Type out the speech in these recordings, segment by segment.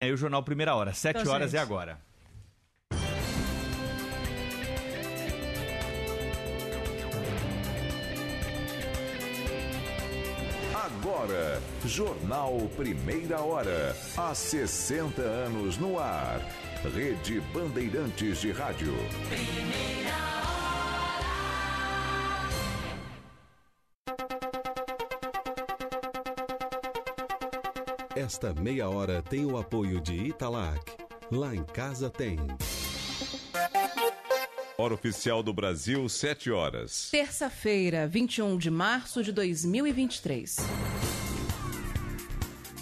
É o Jornal Primeira Hora, 7 Então, horas gente. é agora. Agora, Jornal Primeira Hora. Há 60 anos no ar. Rede Bandeirantes de Rádio. Esta meia hora tem o apoio de Italac. Lá em casa tem. Hora oficial do Brasil, 7 horas. Terça-feira, 21 de março de 2023.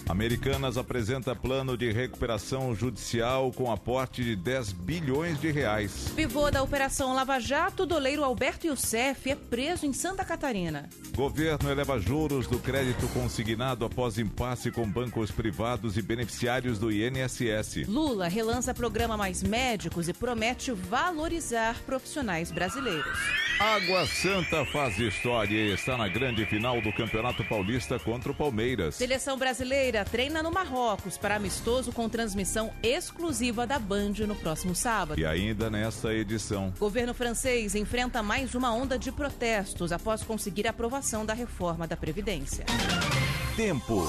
Americanas apresenta plano de recuperação judicial com aporte de 10 bilhões de reais. Pivô da Operação Lava Jato, doleiro Alberto Youssef é preso em Santa Catarina. Governo eleva juros do crédito consignado após impasse com bancos privados e beneficiários do INSS. Lula relança programa Mais Médicos e promete valorizar profissionais brasileiros. Água Santa faz história e está na grande final do Campeonato Paulista contra o Palmeiras. Seleção brasileira treina no Marrocos para amistoso com transmissão exclusiva da Band no próximo sábado. E ainda nesta edição, Governo francês enfrenta mais uma onda de protestos após conseguir a aprovação da reforma da Previdência. tempo.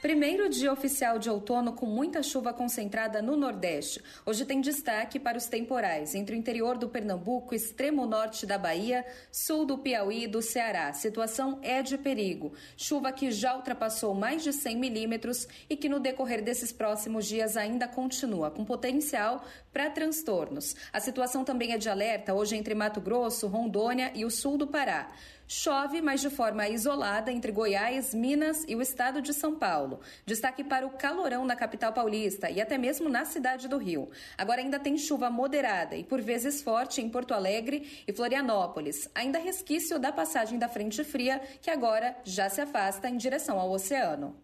Primeiro dia oficial de outono com muita chuva concentrada no Nordeste. Hoje tem destaque para os temporais entre o interior do Pernambuco, extremo norte da Bahia, sul do Piauí e do Ceará. Situação é de perigo. Chuva que já ultrapassou mais de 100 milímetros e que no decorrer desses próximos dias ainda continua, com potencial para transtornos. A situação também é de alerta hoje entre Mato Grosso, Rondônia e o sul do Pará. Chove, mas de forma isolada entre Goiás, Minas e o estado de São Paulo. Destaque para o calorão na capital paulista e até mesmo na cidade do Rio. Agora ainda tem chuva moderada e por vezes forte em Porto Alegre e Florianópolis. Ainda resquício da passagem da frente fria, que agora já se afasta em direção ao oceano.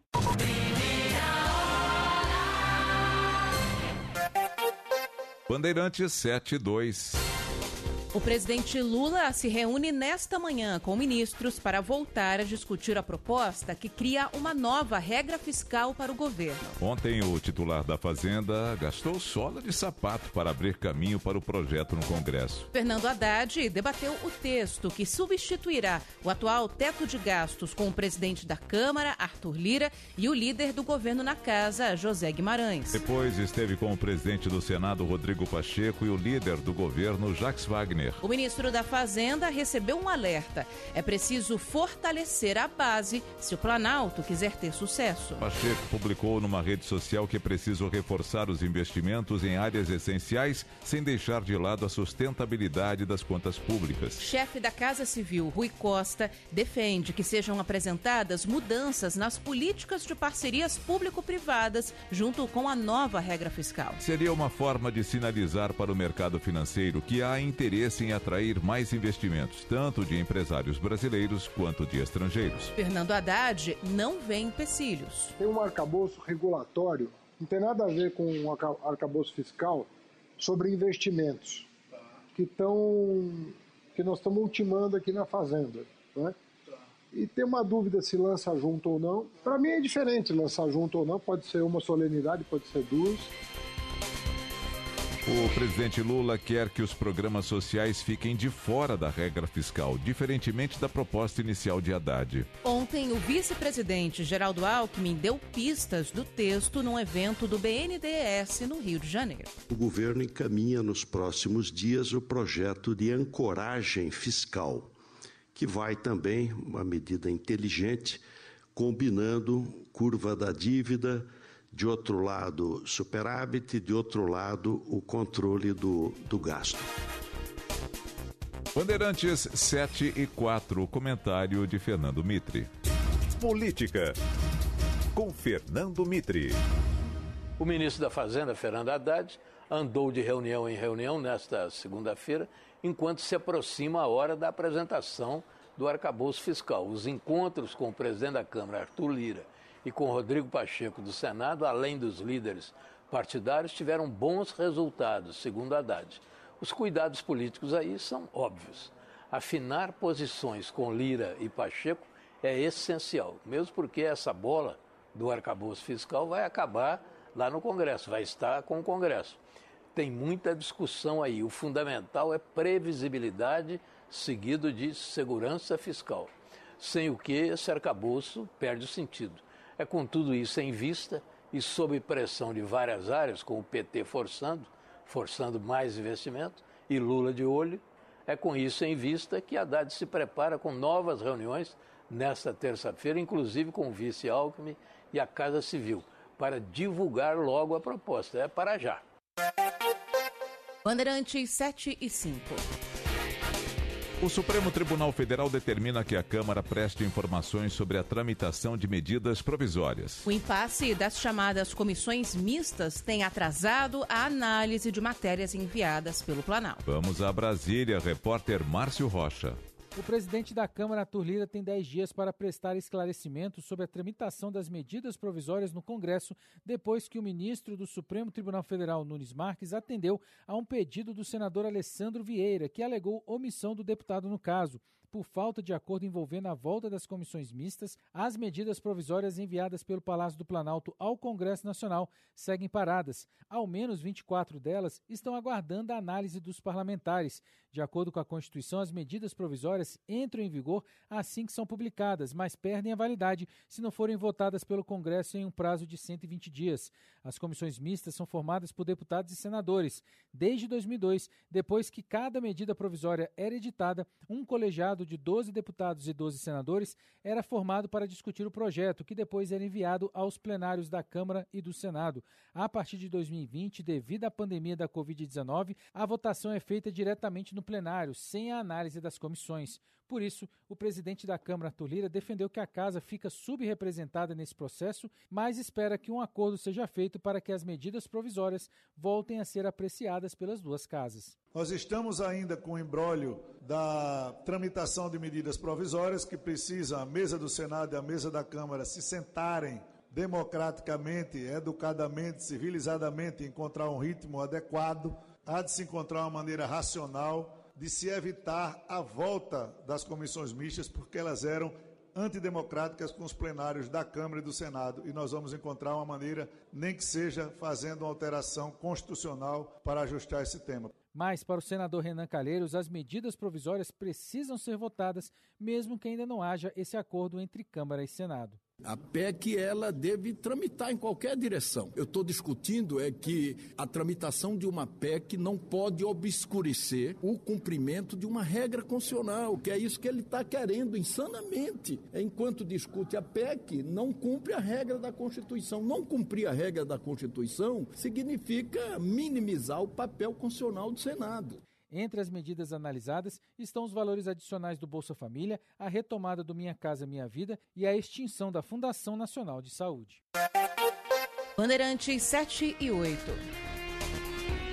Bandeirantes 72. O presidente Lula se reúne nesta manhã com ministros para voltar a discutir a proposta que cria uma nova regra fiscal para o governo. Ontem, o titular da Fazenda gastou sola de sapato para abrir caminho para o projeto no Congresso. Fernando Haddad debateu o texto que substituirá o atual teto de gastos com o presidente da Câmara, Arthur Lira, e o líder do governo na casa, José Guimarães. Depois esteve com o presidente do Senado, Rodrigo Pacheco, e o líder do governo, Jacques Wagner. O ministro da Fazenda recebeu um alerta. É preciso fortalecer a base se o Planalto quiser ter sucesso. Pacheco publicou numa rede social que é preciso reforçar os investimentos em áreas essenciais sem deixar de lado a sustentabilidade das contas públicas. Chefe da Casa Civil, Rui Costa, defende que sejam apresentadas mudanças nas políticas de parcerias público-privadas junto com a nova regra fiscal. Seria uma forma de sinalizar para o mercado financeiro que há interesse em atrair mais investimentos, tanto de empresários brasileiros quanto de estrangeiros. Fernando Haddad não vê empecilhos. Tem um arcabouço regulatório, não tem nada a ver com um arca- arcabouço fiscal, sobre investimentos que estão que nós estamos ultimando aqui na fazenda, né? E tem uma dúvida se lança junto ou não. Para mim é diferente lançar junto ou não, pode ser uma solenidade, pode ser duas. O presidente Lula quer que os programas sociais fiquem de fora da regra fiscal, diferentemente da proposta inicial de Haddad. Ontem, o vice-presidente Geraldo Alckmin deu pistas do texto num evento do BNDES no Rio de Janeiro. O governo encaminha nos próximos dias o projeto de ancoragem fiscal, que vai também, uma medida inteligente, combinando curva da dívida de outro lado, superávit, de outro lado, o controle do, do gasto. Bandeirantes 7 e 4, comentário de Fernando Mitre. Política, com Fernando Mitre. O ministro da Fazenda, Fernando Haddad, andou de reunião em reunião nesta segunda-feira, enquanto se aproxima a hora da apresentação do arcabouço fiscal. Os encontros com o presidente da Câmara, Arthur Lira, e com Rodrigo Pacheco do Senado, além dos líderes partidários, tiveram bons resultados, segundo Haddad. Os cuidados políticos aí são óbvios. Afinar posições com Lira e Pacheco é essencial, mesmo porque essa bola do arcabouço fiscal vai acabar lá no Congresso, vai estar com o Congresso. Tem muita discussão aí. O fundamental é previsibilidade seguido de segurança fiscal, sem o que esse arcabouço perde o sentido. É com tudo isso em vista e sob pressão de várias áreas, com o PT forçando, forçando mais investimento, e Lula de olho, é com isso em vista que Haddad se prepara com novas reuniões nesta terça-feira, inclusive com o vice Alckmin e a Casa Civil, para divulgar logo a proposta. É para já. Bandeirantes 7 e 5. O Supremo Tribunal Federal determina que a Câmara preste informações sobre a tramitação de medidas provisórias. O impasse das chamadas comissões mistas tem atrasado a análise de matérias enviadas pelo Planalto. Vamos a Brasília, repórter Márcio Rocha. O presidente da Câmara, Arthur Lira, tem 10 dias para prestar esclarecimentos sobre a tramitação das medidas provisórias no Congresso, depois que o ministro do Supremo Tribunal Federal, Nunes Marques, atendeu a um pedido do senador Alessandro Vieira, que alegou omissão do deputado no caso por falta de acordo envolvendo a volta das comissões mistas, as medidas provisórias enviadas pelo Palácio do Planalto ao Congresso Nacional seguem paradas. Ao menos 24 delas estão aguardando a análise dos parlamentares. De acordo com a Constituição, as medidas provisórias entram em vigor assim que são publicadas, mas perdem a validade se não forem votadas pelo Congresso em um prazo de 120 dias. As comissões mistas são formadas por deputados e senadores. Desde 2002, depois que cada medida provisória era editada, um colegiado de 12 deputados e 12 senadores era formado para discutir o projeto, que depois era enviado aos plenários da Câmara e do Senado. A partir de 2020, devido à pandemia da Covid-19, a votação é feita diretamente no plenário, sem a análise das comissões. Por isso, o presidente da Câmara, Arthur Lira, defendeu que a casa fica subrepresentada nesse processo, mas espera que um acordo seja feito para que as medidas provisórias voltem a ser apreciadas pelas duas casas. Nós estamos ainda com o embrólio da tramitação de medidas provisórias que precisa a mesa do Senado e a mesa da Câmara se sentarem democraticamente, educadamente, civilizadamente, encontrar um ritmo adequado, há de se encontrar uma maneira racional de se evitar a volta das comissões mistas, porque elas eram antidemocráticas com os plenários da Câmara e do Senado. E nós vamos encontrar uma maneira, nem que seja fazendo uma alteração constitucional para ajustar esse tema. Mas, para o senador Renan Calheiros, as medidas provisórias precisam ser votadas, mesmo que ainda não haja esse acordo entre Câmara e Senado. A PEC ela deve tramitar em qualquer direção. Eu estou discutindo é que a tramitação de uma PEC não pode obscurecer o cumprimento de uma regra constitucional, que é isso que ele está querendo insanamente. Enquanto discute a PEC, não cumpre a regra da Constituição. Não cumprir a regra da Constituição significa minimizar o papel constitucional do Senado. Entre as medidas analisadas estão os valores adicionais do Bolsa Família, a retomada do Minha Casa Minha Vida e a extinção da Fundação Nacional de Saúde. Bandeirantes 7 e 8.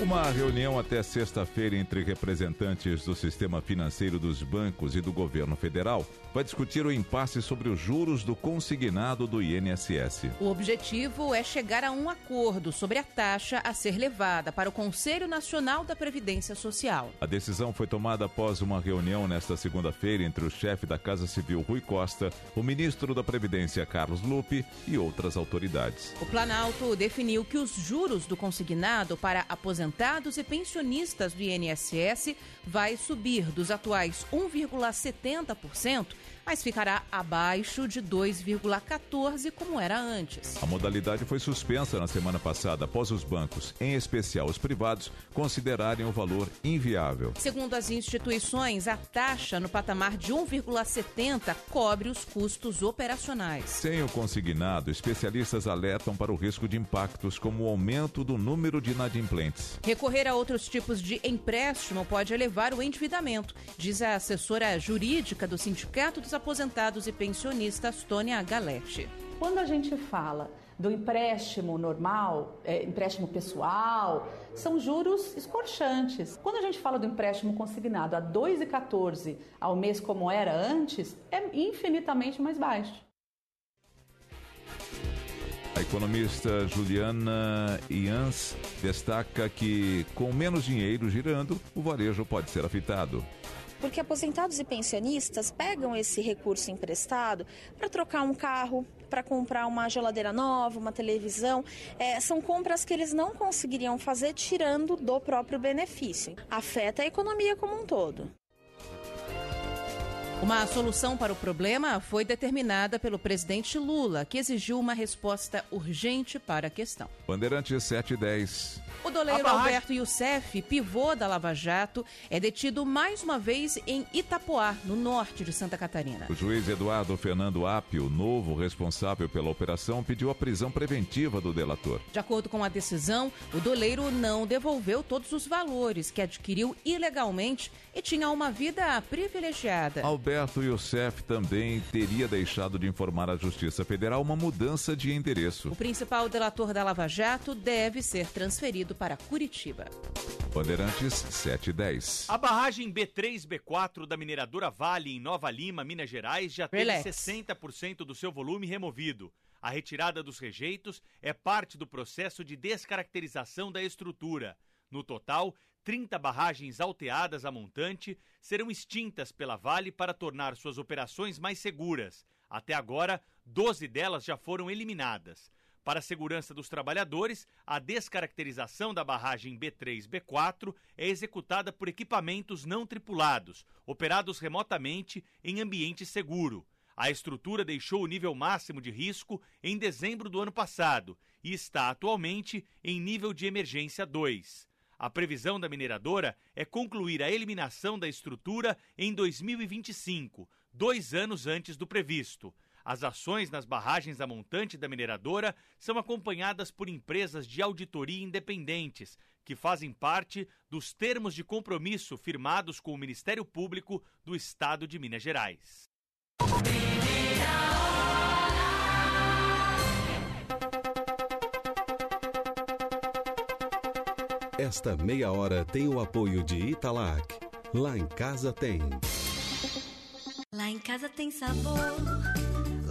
Uma reunião até sexta-feira entre representantes do sistema financeiro dos bancos e do governo federal vai discutir o impasse sobre os juros do consignado do INSS. O objetivo é chegar a um acordo sobre a taxa a ser levada para o Conselho Nacional da Previdência Social. A decisão foi tomada após uma reunião nesta segunda-feira entre o chefe da Casa Civil Rui Costa, o ministro da Previdência Carlos Lupe e outras autoridades. O Planalto definiu que os juros do consignado para aposentadoria aposentados e pensionistas do INSS vai subir dos atuais 1,70% mas ficará abaixo de 2,14 como era antes. A modalidade foi suspensa na semana passada após os bancos, em especial os privados, considerarem o valor inviável. Segundo as instituições, a taxa no patamar de 1,70 cobre os custos operacionais. Sem o consignado, especialistas alertam para o risco de impactos como o aumento do número de inadimplentes. Recorrer a outros tipos de empréstimo pode elevar o endividamento, diz a assessora jurídica do Sindicato dos aposentados e pensionistas, Tônia Galete. Quando a gente fala do empréstimo normal, é, empréstimo pessoal, são juros escorchantes. Quando a gente fala do empréstimo consignado a 2,14 ao mês como era antes, é infinitamente mais baixo. A economista Juliana Ians destaca que, com menos dinheiro girando, o varejo pode ser afetado porque aposentados e pensionistas pegam esse recurso emprestado para trocar um carro, para comprar uma geladeira nova, uma televisão. É, são compras que eles não conseguiriam fazer tirando do próprio benefício. Afeta a economia como um todo. Uma solução para o problema foi determinada pelo presidente Lula, que exigiu uma resposta urgente para a questão. Bandeirantes 710. O doleiro Alberto Youssef, pivô da Lava Jato, é detido mais uma vez em Itapoá, no norte de Santa Catarina. O juiz Eduardo Fernando Apio, novo responsável pela operação, pediu a prisão preventiva do delator. De acordo com a decisão, o doleiro não devolveu todos os valores que adquiriu ilegalmente e tinha uma vida privilegiada. Alberto Youssef também teria deixado de informar à Justiça Federal uma mudança de endereço. O principal delator da Lava Jato deve ser transferido para Curitiba. Bandeirantes 710. A barragem B3 B4 da mineradora Vale em Nova Lima, Minas Gerais, já tem 60% do seu volume removido. A retirada dos rejeitos é parte do processo de descaracterização da estrutura. No total, 30 barragens alteadas a montante serão extintas pela Vale para tornar suas operações mais seguras. Até agora, 12 delas já foram eliminadas. Para a segurança dos trabalhadores, a descaracterização da barragem B3-B4 é executada por equipamentos não tripulados, operados remotamente em ambiente seguro. A estrutura deixou o nível máximo de risco em dezembro do ano passado e está atualmente em nível de emergência 2. A previsão da mineradora é concluir a eliminação da estrutura em 2025, dois anos antes do previsto. As ações nas barragens a montante da mineradora são acompanhadas por empresas de auditoria independentes, que fazem parte dos termos de compromisso firmados com o Ministério Público do Estado de Minas Gerais. Esta meia hora tem o apoio de Italac. Lá em casa tem. Lá em casa tem sabor.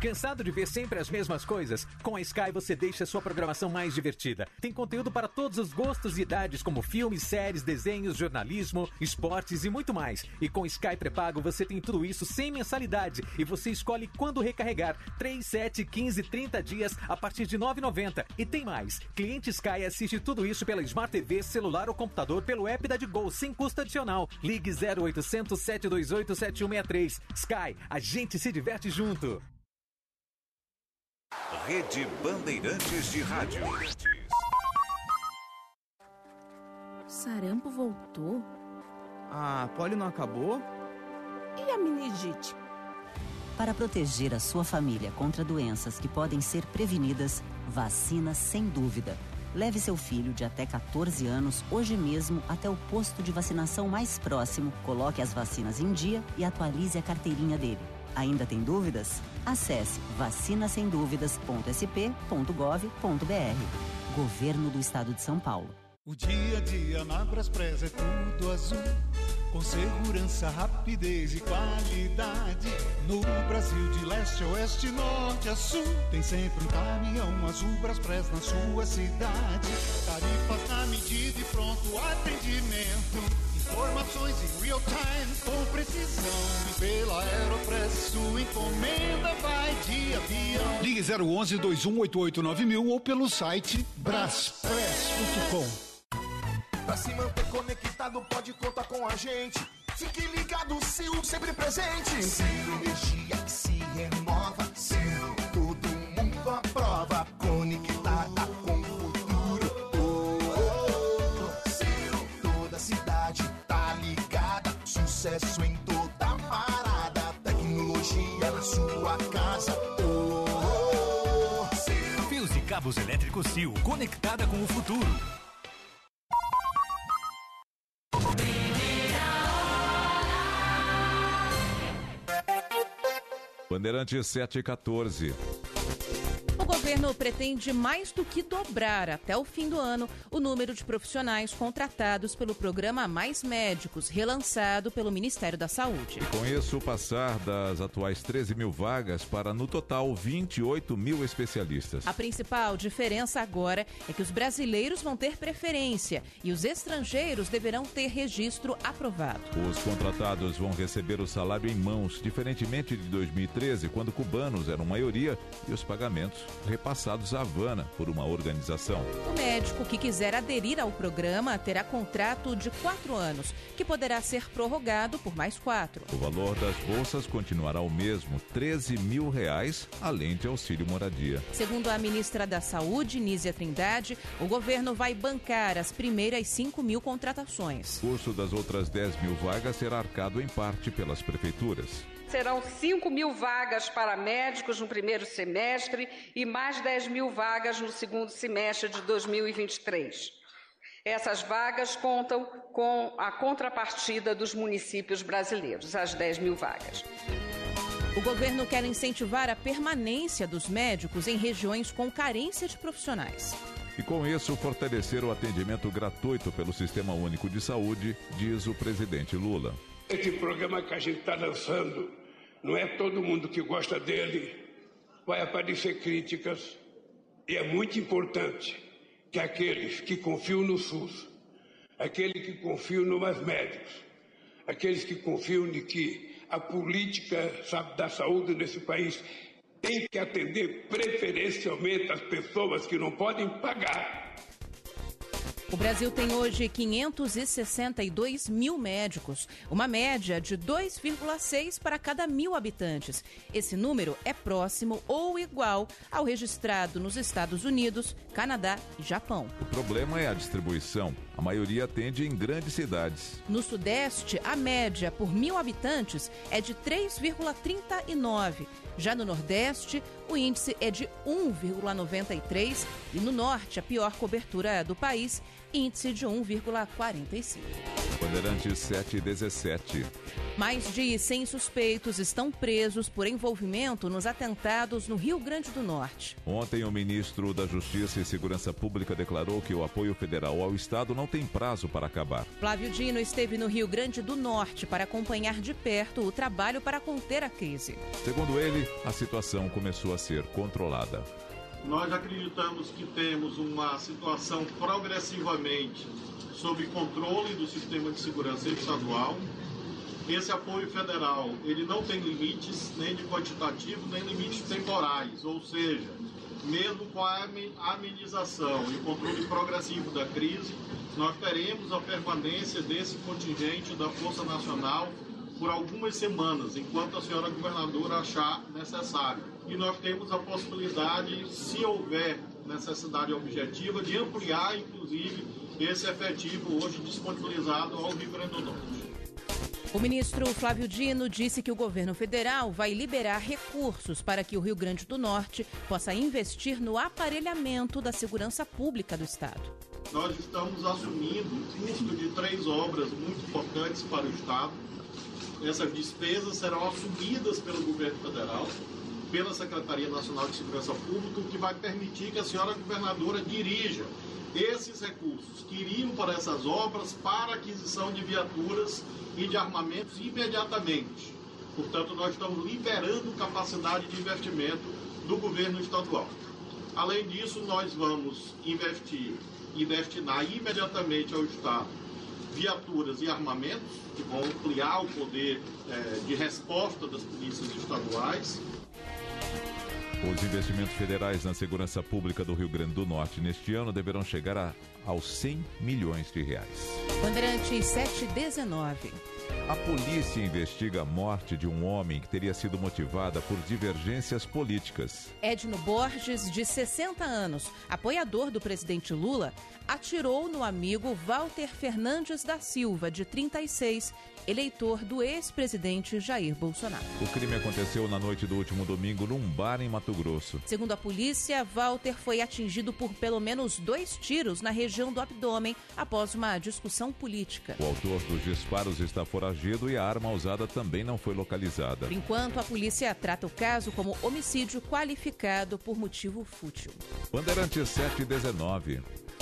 Cansado de ver sempre as mesmas coisas? Com a Sky você deixa sua programação mais divertida. Tem conteúdo para todos os gostos e idades, como filmes, séries, desenhos, jornalismo, esportes e muito mais. E com Sky pré-pago você tem tudo isso sem mensalidade e você escolhe quando recarregar. 3, 7, 15, 30 dias a partir de 9,90. E tem mais. Cliente Sky assiste tudo isso pela Smart TV, celular ou computador pelo app da Gol sem custo adicional. Ligue 0800 728 7163. Sky, a gente se diverte junto. Rede Bandeirantes de Rádio. Sarampo voltou? Ah, polio não acabou? E a meningite? Para proteger a sua família contra doenças que podem ser prevenidas, vacina sem dúvida. Leve seu filho de até 14 anos hoje mesmo até o posto de vacinação mais próximo, coloque as vacinas em dia e atualize a carteirinha dele. Ainda tem dúvidas? Acesse vacinasemdúvidas.sp.gov.br. Governo do Estado de São Paulo. O dia a dia na Braspress é tudo azul. Com segurança, rapidez e qualidade. No Brasil, de leste a oeste, norte a sul. Tem sempre um caminhão azul Braspress na sua cidade. Tarifas na medida e pronto atendimento Informações em real time, com precisão. E pela Aeropress, sua encomenda vai de avião. Ligue 011 2188 ou pelo site braspress.com. Pra se manter conectado, pode contar com a gente. Fique ligado, Sil, sempre presente. Sil, energia que se renova. Sil, todo mundo aprova. Cabos elétricos Sil, conectada com o futuro. Bandeirante 714 governo pretende mais do que dobrar até o fim do ano o número de profissionais contratados pelo programa Mais Médicos, relançado pelo Ministério da Saúde. E com isso, passar das atuais 13 mil vagas para, no total, 28 mil especialistas. A principal diferença agora é que os brasileiros vão ter preferência e os estrangeiros deverão ter registro aprovado. Os contratados vão receber o salário em mãos, diferentemente de 2013, quando cubanos eram maioria e os pagamentos repassados à Havana por uma organização. O médico que quiser aderir ao programa terá contrato de quatro anos, que poderá ser prorrogado por mais quatro. O valor das bolsas continuará o mesmo, 13 mil reais, além de auxílio moradia. Segundo a ministra da Saúde, Nízia Trindade, o governo vai bancar as primeiras 5 mil contratações. O custo das outras 10 mil vagas será arcado em parte pelas prefeituras. Serão 5 mil vagas para médicos no primeiro semestre e mais 10 mil vagas no segundo semestre de 2023. Essas vagas contam com a contrapartida dos municípios brasileiros, as 10 mil vagas. O governo quer incentivar a permanência dos médicos em regiões com carência de profissionais. E com isso, fortalecer o atendimento gratuito pelo Sistema Único de Saúde, diz o presidente Lula. Esse programa que a gente está lançando não é todo mundo que gosta dele, vai aparecer críticas, e é muito importante que aqueles que confiam no SUS, aqueles que confiam no mais médicos, aqueles que confiam de que a política da saúde nesse país tem que atender preferencialmente as pessoas que não podem pagar o Brasil tem hoje 562 mil médicos, uma média de 2,6 para cada mil habitantes. Esse número é próximo ou igual ao registrado nos Estados Unidos, Canadá e Japão. O problema é a distribuição. A maioria atende em grandes cidades. No Sudeste, a média por mil habitantes é de 3,39. Já no Nordeste, o índice é de 1,93 e no Norte, a pior cobertura do país índice de 1,45. Bandeirantes 717. Mais de 100 suspeitos estão presos por envolvimento nos atentados no Rio Grande do Norte. Ontem, o ministro da Justiça e Segurança Pública declarou que o apoio federal ao Estado não tem prazo para acabar. Flávio Dino esteve no Rio Grande do Norte para acompanhar de perto o trabalho para conter a crise. Segundo ele, a situação começou a ser controlada. Nós acreditamos que temos uma situação progressivamente sob controle do sistema de segurança estadual. Esse apoio federal, ele não tem limites nem de quantitativo, nem limites temporais, ou seja, mesmo com a amenização e o controle progressivo da crise, nós teremos a permanência desse contingente da Força Nacional por algumas semanas, enquanto a senhora governadora achar necessário e nós temos a possibilidade, se houver necessidade objetiva, de ampliar, inclusive, esse efetivo hoje disponibilizado ao Rio Grande do Norte. O ministro Flávio Dino disse que o governo federal vai liberar recursos para que o Rio Grande do Norte possa investir no aparelhamento da segurança pública do Estado. Nós estamos assumindo o custo de três obras muito importantes para o Estado. Essas despesas serão assumidas pelo governo federal pela Secretaria Nacional de Segurança Pública, o que vai permitir que a senhora governadora dirija esses recursos que iriam para essas obras para aquisição de viaturas e de armamentos imediatamente. Portanto, nós estamos liberando capacidade de investimento do governo estadual. Além disso, nós vamos investir e destinar imediatamente ao Estado viaturas e armamentos, que vão ampliar o poder é, de resposta das polícias estaduais. Os investimentos federais na segurança pública do Rio Grande do Norte neste ano deverão chegar a, aos 100 milhões de reais. Bandeirantes 719. A polícia investiga a morte de um homem que teria sido motivada por divergências políticas. Edno Borges, de 60 anos, apoiador do presidente Lula, atirou no amigo Walter Fernandes da Silva, de 36, eleitor do ex-presidente Jair Bolsonaro. O crime aconteceu na noite do último domingo num bar em Mato Grosso. Segundo a polícia, Walter foi atingido por pelo menos dois tiros na região do abdômen após uma discussão política. O autor dos disparos está foragido e a arma usada também não foi localizada. Por enquanto, a polícia trata o caso como homicídio qualificado por motivo fútil. Bandeirantes 719.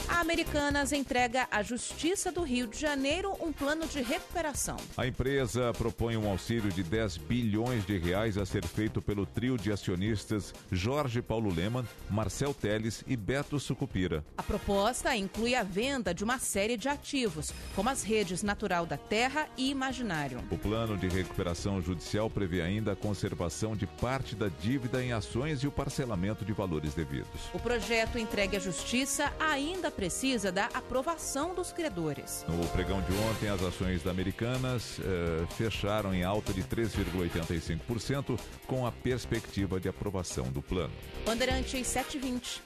A Americanas entrega à Justiça do Rio de Janeiro um plano de recuperação. A empresa propõe um auxílio de 10 bilhões de reais a ser feito pelo trio de acionistas Jorge Paulo Leman, Marcel Teles e Beto Sucupira. A proposta inclui a venda de uma série de ativos, como as redes Natural da Terra e Imaginário. O plano de recuperação judicial prevê ainda a conservação de parte da dívida em ações e o parcelamento de valores devidos. O projeto entregue à Justiça ainda precisa da aprovação dos credores. No pregão de ontem, as ações da Americanas eh, fecharam em alta de 3,85%, com a perspectiva de aprovação do plano. Bandeirantes 720.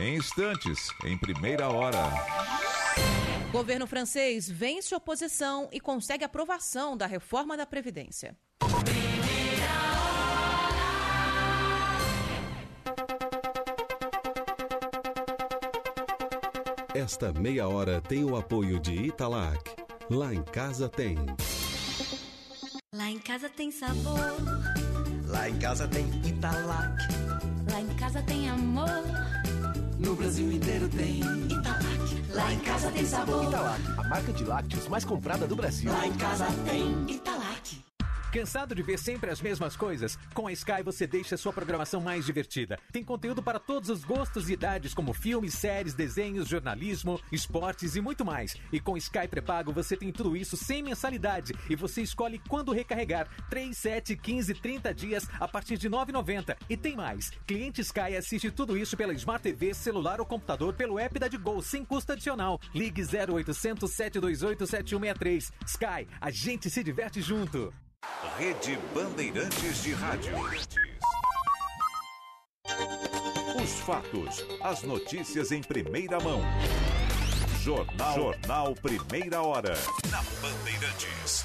Em instantes, em primeira hora. Governo francês vence oposição e consegue aprovação da reforma da Previdência. Esta meia hora tem o apoio de Italac. Lá em casa tem. Lá em casa tem sabor. Lá em casa tem Italac. Lá em casa tem amor. No Brasil inteiro tem Italac. Lá em casa tem sabor. Italac, a marca de lácteos mais comprada do Brasil. Lá em casa tem Italac. Cansado de ver sempre as mesmas coisas? Com a Sky você deixa sua programação mais divertida. Tem conteúdo para todos os gostos e idades, como filmes, séries, desenhos, jornalismo, esportes e muito mais. E com Sky pré-pago você tem tudo isso sem mensalidade e você escolhe quando recarregar. 3, 7, 15, 30 dias a partir de R$ 9,90. E tem mais. Cliente Sky assiste tudo isso pela Smart TV, celular ou computador pelo app da Digol, sem custo adicional. Ligue 0800 728 7163. Sky, a gente se diverte junto. Rede Bandeirantes de Rádio. Os fatos, as notícias em primeira mão. Jornal, Jornal Primeira Hora. Na Bandeirantes.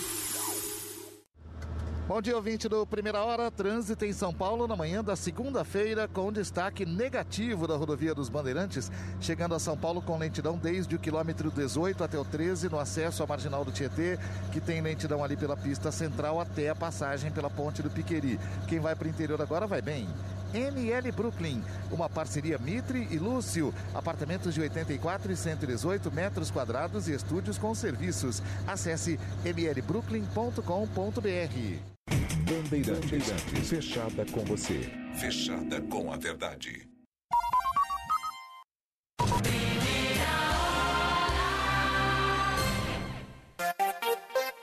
Bom dia, ouvinte do Primeira Hora. Trânsito em São Paulo na manhã da segunda-feira, com destaque negativo da rodovia dos Bandeirantes, chegando a São Paulo com lentidão desde o quilômetro 18 até o 13, no acesso à marginal do Tietê, que tem lentidão ali pela pista central até a passagem pela ponte do Piqueri. Quem vai para o interior agora vai bem. ML Brooklyn, uma parceria Mitre e Lúcio. Apartamentos de 84 e 118 metros quadrados e estúdios com serviços. Acesse mlbrooklyn.com.br. Bandeirantes. Fechada com você. Fechada com a verdade.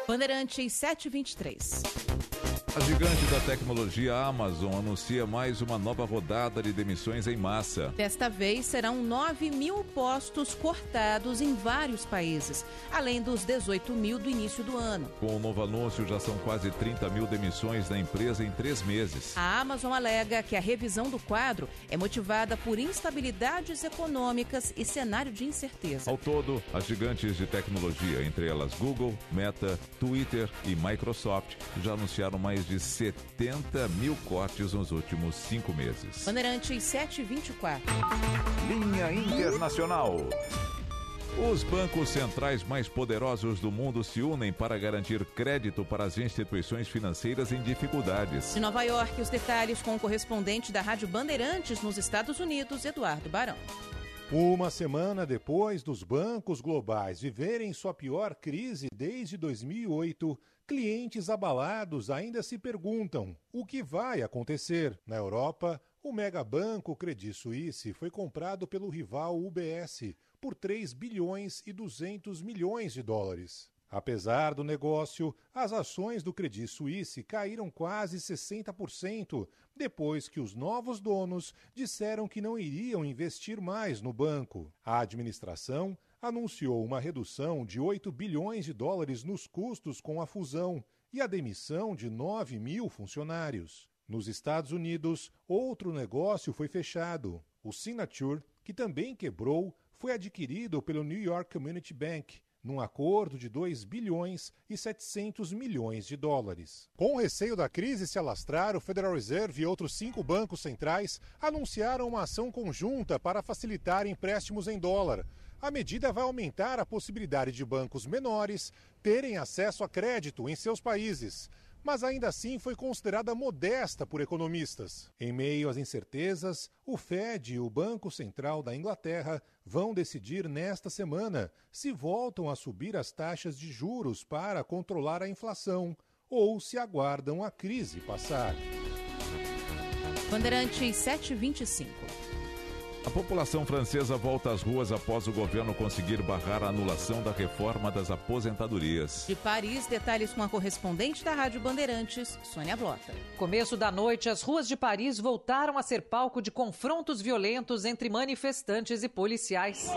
Bandeirantes 723. A gigante da tecnologia Amazon anuncia mais uma nova rodada de demissões em massa. Desta vez serão 9 mil postos cortados em vários países, além dos 18 mil do início do ano. Com o novo anúncio, já são quase 30 mil demissões da empresa em três meses. A Amazon alega que a revisão do quadro é motivada por instabilidades econômicas e cenário de incerteza. Ao todo, as gigantes de tecnologia, entre elas Google, Meta, Twitter e Microsoft, já anunciaram mais de 70 mil cortes nos últimos cinco meses. Bandeirantes 724. Linha Internacional. Os bancos centrais mais poderosos do mundo se unem para garantir crédito para as instituições financeiras em dificuldades. De Nova York, os detalhes com o correspondente da Rádio Bandeirantes nos Estados Unidos, Eduardo Barão. Uma semana depois dos bancos globais viverem sua pior crise desde 2008, clientes abalados ainda se perguntam o que vai acontecer. Na Europa, o megabanco Credit Suisse foi comprado pelo rival UBS por 3 bilhões e 200 milhões de dólares. Apesar do negócio, as ações do Credit Suisse caíram quase 60% depois que os novos donos disseram que não iriam investir mais no banco. A administração anunciou uma redução de 8 bilhões de dólares nos custos com a fusão e a demissão de 9 mil funcionários. Nos Estados Unidos, outro negócio foi fechado. O Signature, que também quebrou, foi adquirido pelo New York Community Bank, num acordo de 2 bilhões e 700 milhões de dólares. Com receio da crise se alastrar, o Federal Reserve e outros cinco bancos centrais anunciaram uma ação conjunta para facilitar empréstimos em dólar. A medida vai aumentar a possibilidade de bancos menores terem acesso a crédito em seus países mas ainda assim foi considerada modesta por economistas. Em meio às incertezas, o Fed e o Banco Central da Inglaterra vão decidir nesta semana se voltam a subir as taxas de juros para controlar a inflação ou se aguardam a crise passar. Bandeirantes 725. A população francesa volta às ruas após o governo conseguir barrar a anulação da reforma das aposentadorias. De Paris, detalhes com a correspondente da Rádio Bandeirantes, Sônia Blota. Começo da noite, as ruas de Paris voltaram a ser palco de confrontos violentos entre manifestantes e policiais.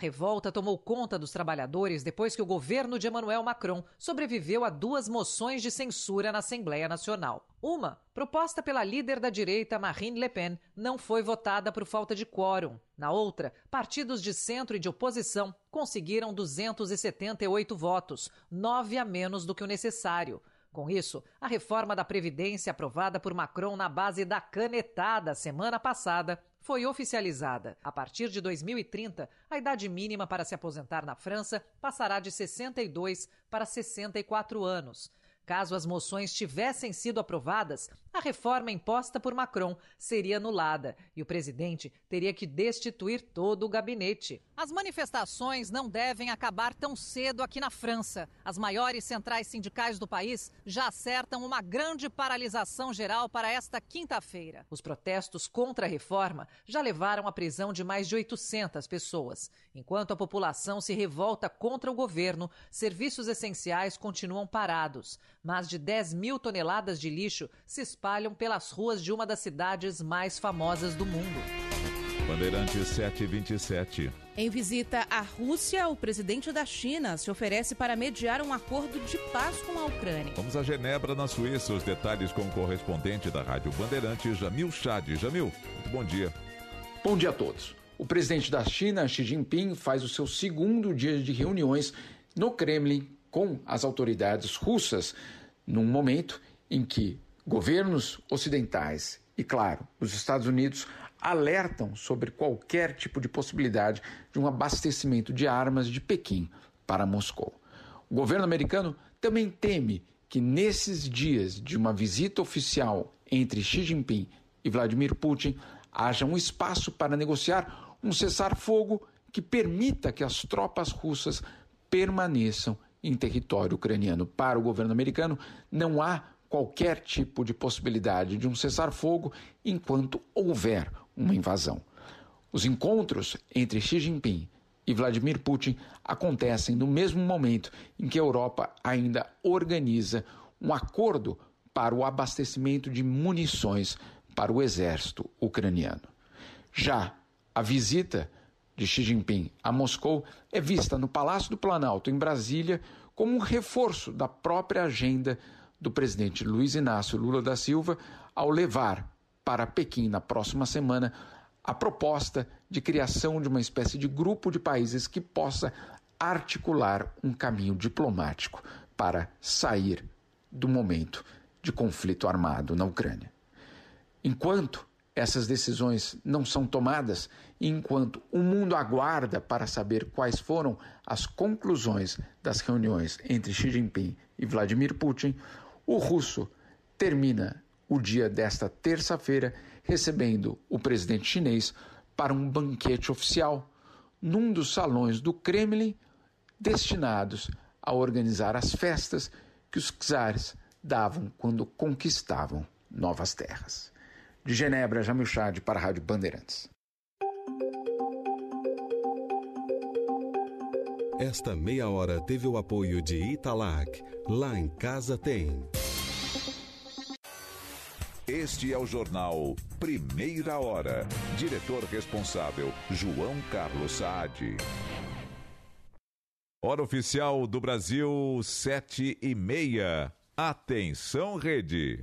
Revolta tomou conta dos trabalhadores depois que o governo de Emmanuel Macron sobreviveu a duas moções de censura na Assembleia Nacional. Uma, proposta pela líder da direita Marine Le Pen, não foi votada por falta de quórum. Na outra, partidos de centro e de oposição conseguiram 278 votos, nove a menos do que o necessário. Com isso, a reforma da Previdência aprovada por Macron na base da canetada semana passada foi oficializada. A partir de 2030, a idade mínima para se aposentar na França passará de 62 para 64 anos. Caso as moções tivessem sido aprovadas, a reforma imposta por Macron seria anulada e o presidente teria que destituir todo o gabinete. As manifestações não devem acabar tão cedo aqui na França. As maiores centrais sindicais do país já acertam uma grande paralisação geral para esta quinta-feira. Os protestos contra a reforma já levaram à prisão de mais de 800 pessoas. Enquanto a população se revolta contra o governo, serviços essenciais continuam parados. Mais de 10 mil toneladas de lixo se espalham pelas ruas de uma das cidades mais famosas do mundo. Bandeirantes 727. Em visita à Rússia, o presidente da China se oferece para mediar um acordo de paz com a Ucrânia. Vamos a Genebra, na Suíça. Os detalhes com o correspondente da Rádio Bandeirantes, Jamil Chad. Jamil, muito bom dia. Bom dia a todos. O presidente da China, Xi Jinping, faz o seu segundo dia de reuniões no Kremlin com as autoridades russas, num momento em que governos ocidentais e, claro, os Estados Unidos alertam sobre qualquer tipo de possibilidade de um abastecimento de armas de Pequim para Moscou. O governo americano também teme que nesses dias de uma visita oficial entre Xi Jinping e Vladimir Putin haja um espaço para negociar um cessar-fogo que permita que as tropas russas permaneçam em território ucraniano. Para o governo americano, não há qualquer tipo de possibilidade de um cessar-fogo enquanto houver uma invasão. Os encontros entre Xi Jinping e Vladimir Putin acontecem no mesmo momento em que a Europa ainda organiza um acordo para o abastecimento de munições para o exército ucraniano. Já a visita de Xi Jinping a Moscou é vista no Palácio do Planalto, em Brasília, como um reforço da própria agenda do presidente Luiz Inácio Lula da Silva ao levar para Pequim na próxima semana a proposta de criação de uma espécie de grupo de países que possa articular um caminho diplomático para sair do momento de conflito armado na Ucrânia. Enquanto essas decisões não são tomadas, enquanto o mundo aguarda para saber quais foram as conclusões das reuniões entre Xi Jinping e Vladimir Putin, o russo termina o dia desta terça-feira recebendo o presidente chinês para um banquete oficial num dos salões do Kremlin destinados a organizar as festas que os czares davam quando conquistavam novas terras. De Genebra, Jamil Chad para a Rádio Bandeirantes. Esta meia hora teve o apoio de Italac. Lá em casa tem. Este é o jornal Primeira Hora. Diretor responsável, João Carlos Saad. Hora oficial do Brasil, sete e meia. Atenção, rede.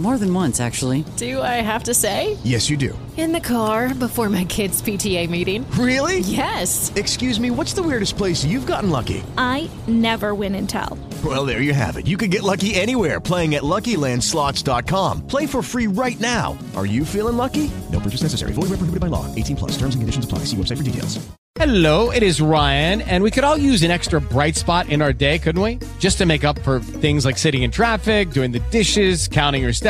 More than once, actually. Do I have to say? Yes, you do. In the car before my kids' PTA meeting. Really? Yes. Excuse me, what's the weirdest place you've gotten lucky? I never win and tell. Well, there you have it. You can get lucky anywhere playing at LuckyLandSlots.com. Play for free right now. Are you feeling lucky? No purchase necessary. Void where prohibited by law. 18 plus. Terms and conditions apply. See website for details. Hello, it is Ryan, and we could all use an extra bright spot in our day, couldn't we? Just to make up for things like sitting in traffic, doing the dishes, counting your steps,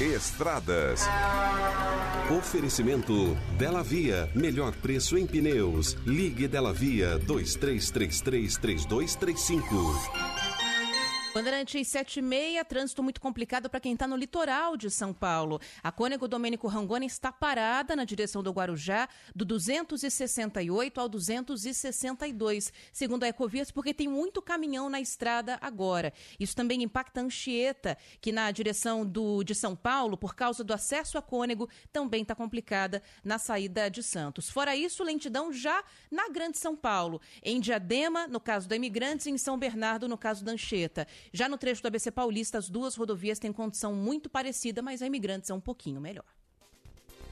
Estradas. Oferecimento Dela Via. Melhor preço em pneus. Ligue Dela Via 23333235. Bandeirantes 76, trânsito muito complicado para quem está no litoral de São Paulo. A Cônego Domênico Rangoni está parada na direção do Guarujá, do 268 ao 262, segundo a Ecovias, porque tem muito caminhão na estrada agora. Isso também impacta Anchieta, que na direção do, de São Paulo, por causa do acesso a Cônego, também está complicada na saída de Santos. Fora isso, lentidão já na Grande São Paulo, em Diadema, no caso da Imigrantes, e em São Bernardo, no caso da Anchieta. Já no trecho do ABC Paulista, as duas rodovias têm condição muito parecida, mas a Imigrantes é um pouquinho melhor.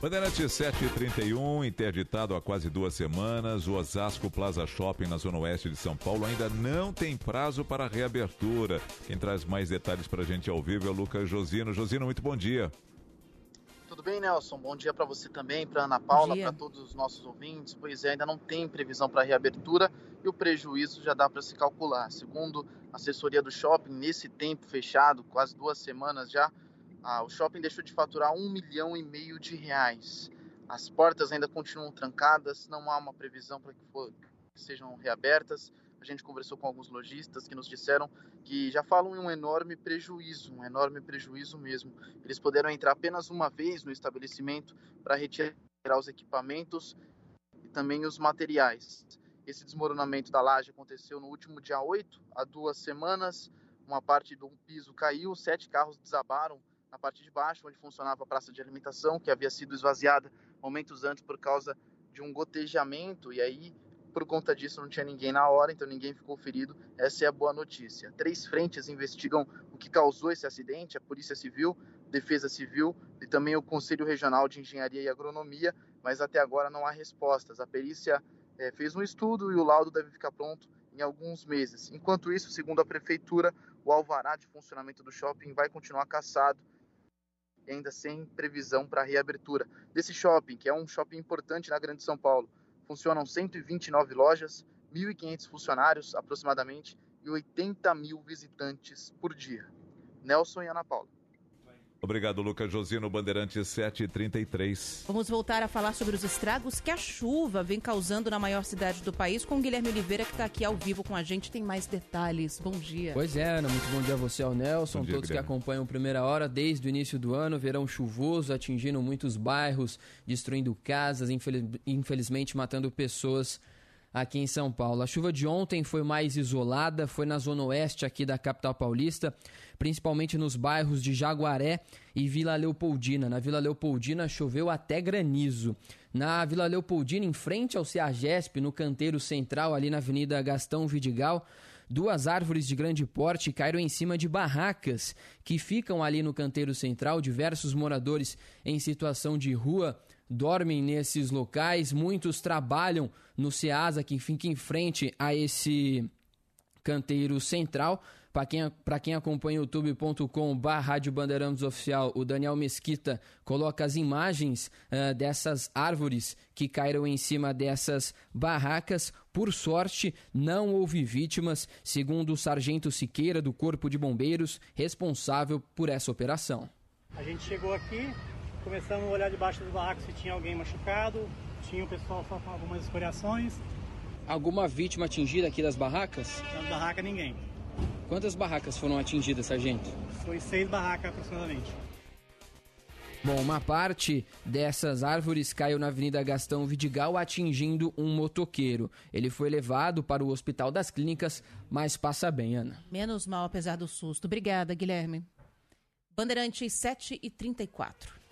Bandeirante 731, interditado há quase duas semanas, o Osasco Plaza Shopping na zona oeste de São Paulo ainda não tem prazo para reabertura. Quem traz mais detalhes para a gente ao vivo é o Lucas Josino. Josino, muito bom dia. Bem, Nelson? Bom dia para você também, para Ana Paula, para todos os nossos ouvintes. Pois é, ainda não tem previsão para reabertura e o prejuízo já dá para se calcular. Segundo a assessoria do shopping, nesse tempo fechado, quase duas semanas já, ah, o shopping deixou de faturar um milhão e meio de reais. As portas ainda continuam trancadas, não há uma previsão para que, for, que sejam reabertas. A gente conversou com alguns lojistas que nos disseram que já falam em um enorme prejuízo, um enorme prejuízo mesmo. Eles puderam entrar apenas uma vez no estabelecimento para retirar os equipamentos e também os materiais. Esse desmoronamento da laje aconteceu no último dia 8, há duas semanas. Uma parte do piso caiu, sete carros desabaram na parte de baixo, onde funcionava a praça de alimentação, que havia sido esvaziada momentos antes por causa de um gotejamento, e aí, por conta disso, não tinha ninguém na hora, então ninguém ficou ferido. Essa é a boa notícia. Três frentes investigam o que causou esse acidente: a Polícia Civil, Defesa Civil e também o Conselho Regional de Engenharia e Agronomia, mas até agora não há respostas. A perícia é, fez um estudo e o laudo deve ficar pronto em alguns meses. Enquanto isso, segundo a Prefeitura, o alvará de funcionamento do shopping vai continuar caçado e ainda sem previsão para reabertura desse shopping, que é um shopping importante na Grande São Paulo. Funcionam 129 lojas, 1.500 funcionários aproximadamente e 80 mil visitantes por dia. Nelson e Ana Paula. Obrigado, Lucas Josino, Bandeirante 733. Vamos voltar a falar sobre os estragos que a chuva vem causando na maior cidade do país com o Guilherme Oliveira, que está aqui ao vivo com a gente. Tem mais detalhes. Bom dia. Pois é, Ana. Muito bom dia a você, ao Nelson, dia, todos Guilherme. que acompanham Primeira Hora desde o início do ano. Verão chuvoso atingindo muitos bairros, destruindo casas, infeliz... infelizmente matando pessoas aqui em São Paulo. A chuva de ontem foi mais isolada, foi na zona oeste aqui da capital paulista, principalmente nos bairros de Jaguaré e Vila Leopoldina. Na Vila Leopoldina choveu até granizo. Na Vila Leopoldina, em frente ao Ceagesp, no canteiro central, ali na Avenida Gastão Vidigal, duas árvores de grande porte caíram em cima de barracas que ficam ali no canteiro central. Diversos moradores em situação de rua dormem nesses locais, muitos trabalham no SEASA, que fica em frente a esse canteiro central. Para quem, quem acompanha youtube.com.br Rádio Bandeirantes Oficial, o Daniel Mesquita coloca as imagens uh, dessas árvores que caíram em cima dessas barracas. Por sorte, não houve vítimas, segundo o Sargento Siqueira, do Corpo de Bombeiros, responsável por essa operação. A gente chegou aqui, começamos a olhar debaixo dos barracos se tinha alguém machucado, tinha o pessoal só com algumas escoriações. Alguma vítima atingida aqui das barracas? Na barraca ninguém. Quantas barracas foram atingidas, sargento? Foi seis barracas aproximadamente. Bom, uma parte dessas árvores caiu na Avenida Gastão Vidigal, atingindo um motoqueiro. Ele foi levado para o Hospital das Clínicas, mas passa bem, Ana. Menos mal, apesar do susto. Obrigada, Guilherme. Bandeirantes 7 e 34.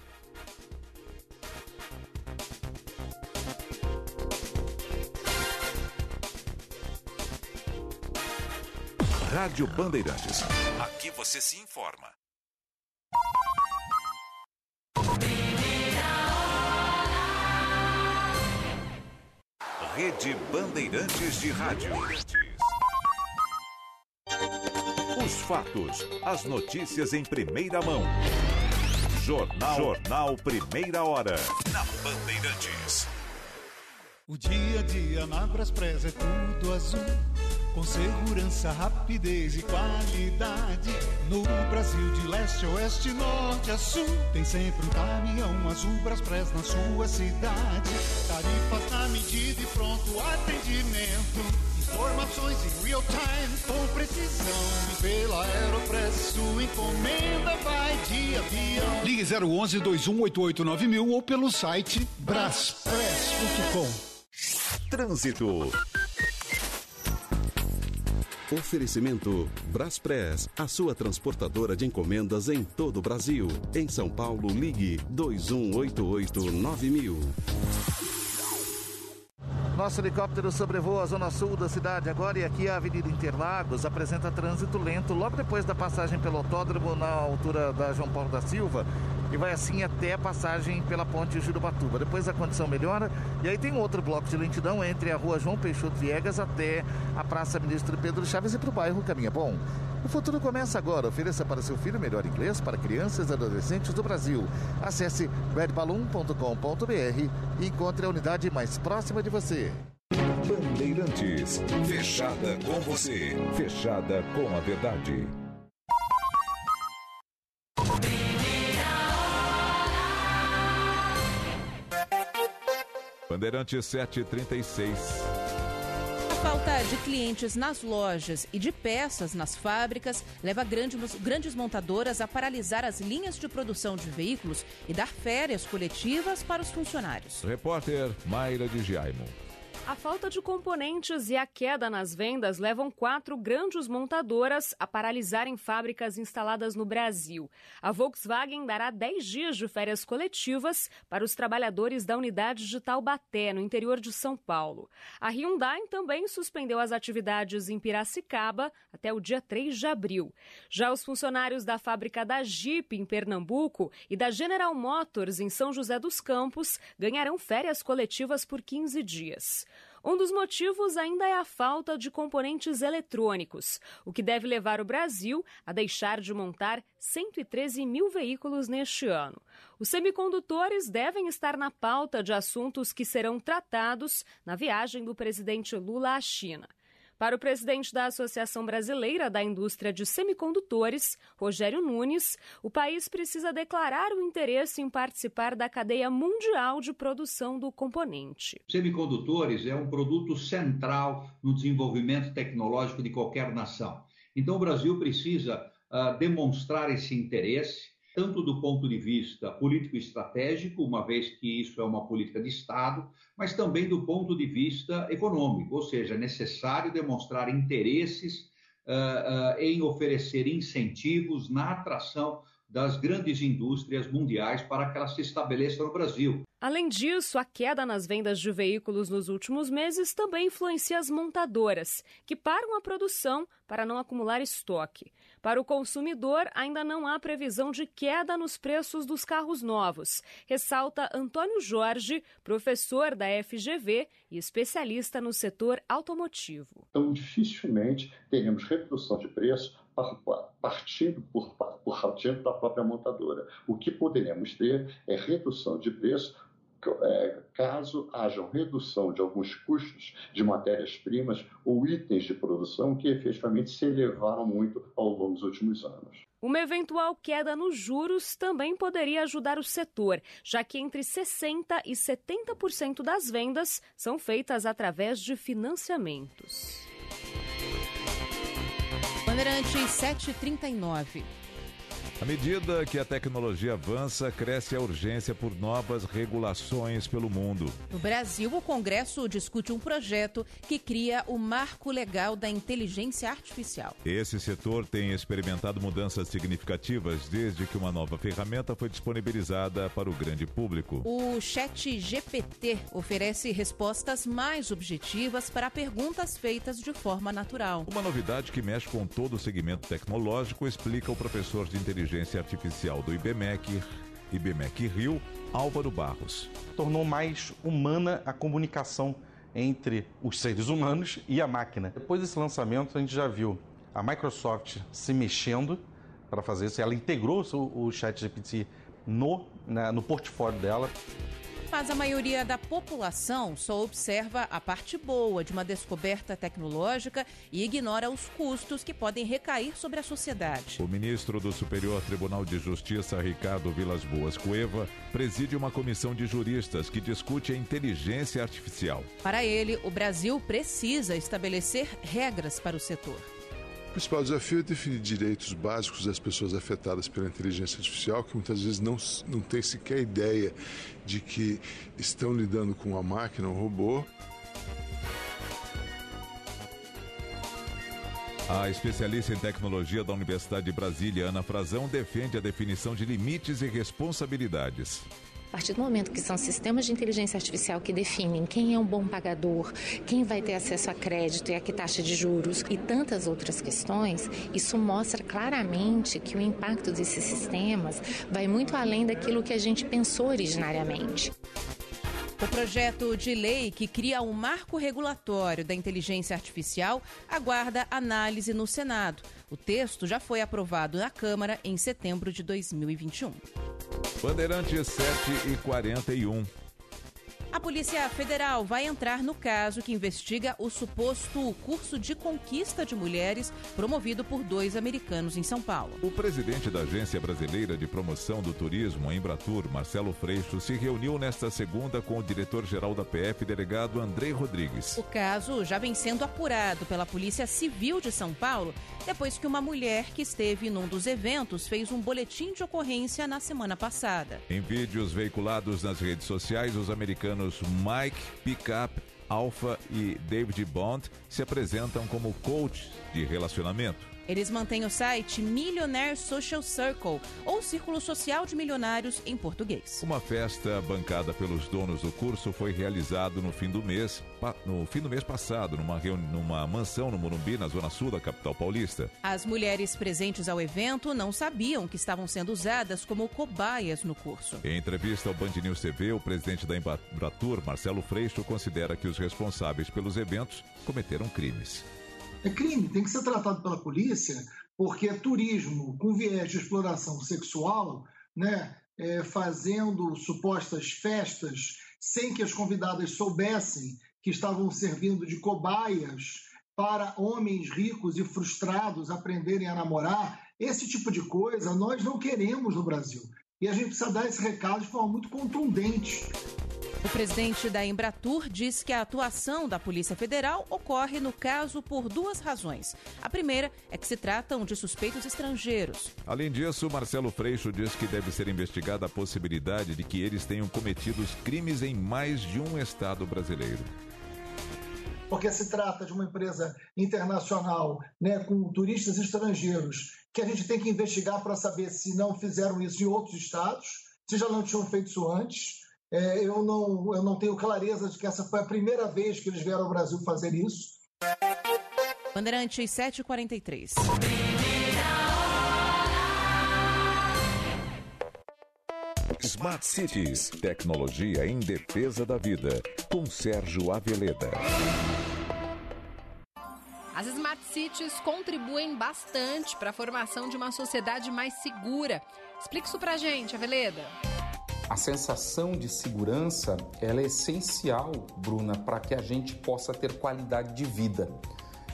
Rádio Bandeirantes. Aqui você se informa. Rede Bandeirantes de Rádio. Os fatos, as notícias em primeira mão. Jornal, Jornal Primeira Hora. Na Bandeirantes. O dia a dia na Braspress é tudo azul com segurança, rapidez e qualidade. No Brasil, de leste a oeste, norte a sul, tem sempre um caminhão azul Braspress na sua cidade. Tarifas na medida e pronto atendimento. Informações em real time, com precisão. Pela Aeropress, sua encomenda vai de avião. Ligue 011 2188 mil ou pelo site braspress.com. Trânsito. Oferecimento Braspress, a sua transportadora de encomendas em todo o Brasil. Em São Paulo, ligue 2188-9000. Nosso helicóptero sobrevoa a zona sul da cidade agora e aqui a Avenida Interlagos apresenta trânsito lento logo depois da passagem pelo autódromo na altura da João Paulo da Silva e vai assim até a passagem pela ponte Jurubatuba. Depois a condição melhora e aí tem outro bloco de lentidão entre a rua João Peixoto Viegas até a Praça Ministro Pedro Chaves e para o bairro Caminha Bom. O futuro começa agora. Ofereça para seu filho melhor inglês para crianças e adolescentes do Brasil. Acesse redballoon.com.br e encontre a unidade mais próxima de você. Bandeirantes, fechada com você, fechada com a verdade. Bandeirante 736. Falta de clientes nas lojas e de peças nas fábricas leva grandes, grandes montadoras a paralisar as linhas de produção de veículos e dar férias coletivas para os funcionários. Repórter Mayra de Jaimo. A falta de componentes e a queda nas vendas levam quatro grandes montadoras a paralisarem fábricas instaladas no Brasil. A Volkswagen dará 10 dias de férias coletivas para os trabalhadores da unidade de Taubaté, no interior de São Paulo. A Hyundai também suspendeu as atividades em Piracicaba até o dia 3 de abril. Já os funcionários da fábrica da Jeep, em Pernambuco, e da General Motors, em São José dos Campos, ganharão férias coletivas por 15 dias. Um dos motivos ainda é a falta de componentes eletrônicos, o que deve levar o Brasil a deixar de montar 113 mil veículos neste ano. Os semicondutores devem estar na pauta de assuntos que serão tratados na viagem do presidente Lula à China. Para o presidente da Associação Brasileira da Indústria de Semicondutores, Rogério Nunes, o país precisa declarar o interesse em participar da cadeia mundial de produção do componente. Semicondutores é um produto central no desenvolvimento tecnológico de qualquer nação. Então, o Brasil precisa uh, demonstrar esse interesse tanto do ponto de vista político-estratégico, uma vez que isso é uma política de Estado, mas também do ponto de vista econômico, ou seja, é necessário demonstrar interesses uh, uh, em oferecer incentivos na atração das grandes indústrias mundiais para que elas se estabeleçam no Brasil. Além disso, a queda nas vendas de veículos nos últimos meses também influencia as montadoras, que param a produção para não acumular estoque. Para o consumidor, ainda não há previsão de queda nos preços dos carros novos, ressalta Antônio Jorge, professor da FGV e especialista no setor automotivo. Então, dificilmente teremos redução de preço partindo por, por da própria montadora. O que poderemos ter é redução de preço é, caso haja redução de alguns custos de matérias-primas ou itens de produção que efetivamente se elevaram muito ao longo dos últimos anos. Uma eventual queda nos juros também poderia ajudar o setor, já que entre 60% e 70% das vendas são feitas através de financiamentos. Bandeirantes 739. À medida que a tecnologia avança, cresce a urgência por novas regulações pelo mundo. No Brasil, o Congresso discute um projeto que cria o marco legal da inteligência artificial. Esse setor tem experimentado mudanças significativas desde que uma nova ferramenta foi disponibilizada para o grande público. O Chat GPT oferece respostas mais objetivas para perguntas feitas de forma natural. Uma novidade que mexe com todo o segmento tecnológico, explica o professor de inteligência Inteligência Artificial do IBMEC, IBMEC Rio, Álvaro Barros. Tornou mais humana a comunicação entre os seres humanos e a máquina. Depois desse lançamento, a gente já viu a Microsoft se mexendo para fazer isso. Ela integrou o, o ChatGPT no, né, no portfólio dela. Mas a maioria da população só observa a parte boa de uma descoberta tecnológica e ignora os custos que podem recair sobre a sociedade. O ministro do Superior Tribunal de Justiça, Ricardo Vilas Boas Cueva, preside uma comissão de juristas que discute a inteligência artificial. Para ele, o Brasil precisa estabelecer regras para o setor. O principal desafio é definir direitos básicos das pessoas afetadas pela inteligência artificial, que muitas vezes não, não têm sequer ideia de que estão lidando com uma máquina, um robô. A especialista em tecnologia da Universidade de Brasília, Ana Frazão, defende a definição de limites e responsabilidades. Partir do momento que são sistemas de inteligência artificial que definem quem é um bom pagador, quem vai ter acesso a crédito e a que taxa de juros e tantas outras questões, isso mostra claramente que o impacto desses sistemas vai muito além daquilo que a gente pensou originariamente. O projeto de lei que cria um marco regulatório da inteligência artificial aguarda análise no Senado. O texto já foi aprovado na Câmara em setembro de 2021. Bandeirantes 7 e 41. A Polícia Federal vai entrar no caso que investiga o suposto curso de conquista de mulheres promovido por dois americanos em São Paulo. O presidente da Agência Brasileira de Promoção do Turismo, Embratur, Marcelo Freixo, se reuniu nesta segunda com o diretor-geral da PF, delegado Andrei Rodrigues. O caso já vem sendo apurado pela Polícia Civil de São Paulo depois que uma mulher que esteve num dos eventos fez um boletim de ocorrência na semana passada. Em vídeos veiculados nas redes sociais, os americanos Mike Pickup Alpha e David Bond se apresentam como coach de relacionamento. Eles mantêm o site Millionaire Social Circle, ou Círculo Social de Milionários em português. Uma festa bancada pelos donos do curso foi realizada no fim do mês, no fim do mês passado, numa, numa mansão no Morumbi, na zona sul da capital paulista. As mulheres presentes ao evento não sabiam que estavam sendo usadas como cobaias no curso. Em entrevista ao Band News TV, o presidente da Embratur, Marcelo Freixo, considera que os responsáveis pelos eventos cometeram crimes é crime, tem que ser tratado pela polícia, porque é turismo com viés de exploração sexual, né, é, fazendo supostas festas sem que as convidadas soubessem que estavam servindo de cobaias para homens ricos e frustrados aprenderem a namorar. Esse tipo de coisa nós não queremos no Brasil. E a gente precisa dar esse recado de forma muito contundente. O presidente da Embratur diz que a atuação da Polícia Federal ocorre no caso por duas razões. A primeira é que se tratam de suspeitos estrangeiros. Além disso, Marcelo Freixo diz que deve ser investigada a possibilidade de que eles tenham cometido crimes em mais de um estado brasileiro porque se trata de uma empresa internacional, né, com turistas estrangeiros, que a gente tem que investigar para saber se não fizeram isso em outros estados, se já não tinham feito isso antes. É, eu, não, eu não tenho clareza de que essa foi a primeira vez que eles vieram ao Brasil fazer isso. Bandeirantes 743. Smart Cities, tecnologia em defesa da vida, com Sérgio Aveleda. As Smart Cities contribuem bastante para a formação de uma sociedade mais segura. Explica isso pra gente, Aveleda. A sensação de segurança ela é essencial, Bruna, para que a gente possa ter qualidade de vida.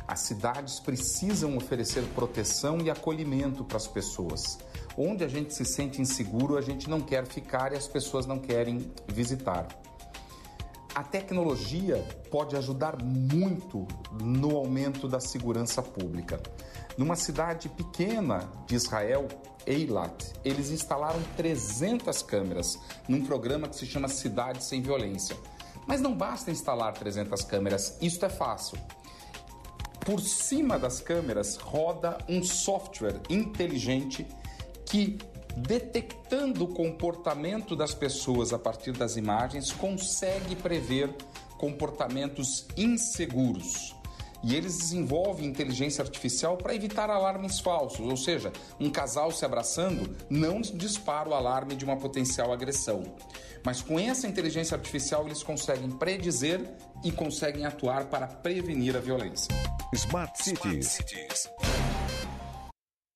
As cidades precisam oferecer proteção e acolhimento para as pessoas. Onde a gente se sente inseguro, a gente não quer ficar e as pessoas não querem visitar. A tecnologia pode ajudar muito no aumento da segurança pública. Numa cidade pequena de Israel, Eilat, eles instalaram 300 câmeras num programa que se chama Cidade Sem Violência. Mas não basta instalar 300 câmeras, isso é fácil. Por cima das câmeras roda um software inteligente que, detectando o comportamento das pessoas a partir das imagens, consegue prever comportamentos inseguros e eles desenvolvem inteligência artificial para evitar alarmes falsos, ou seja, um casal se abraçando não dispara o alarme de uma potencial agressão. Mas com essa inteligência artificial eles conseguem predizer e conseguem atuar para prevenir a violência. Smart Cities. Smart Cities.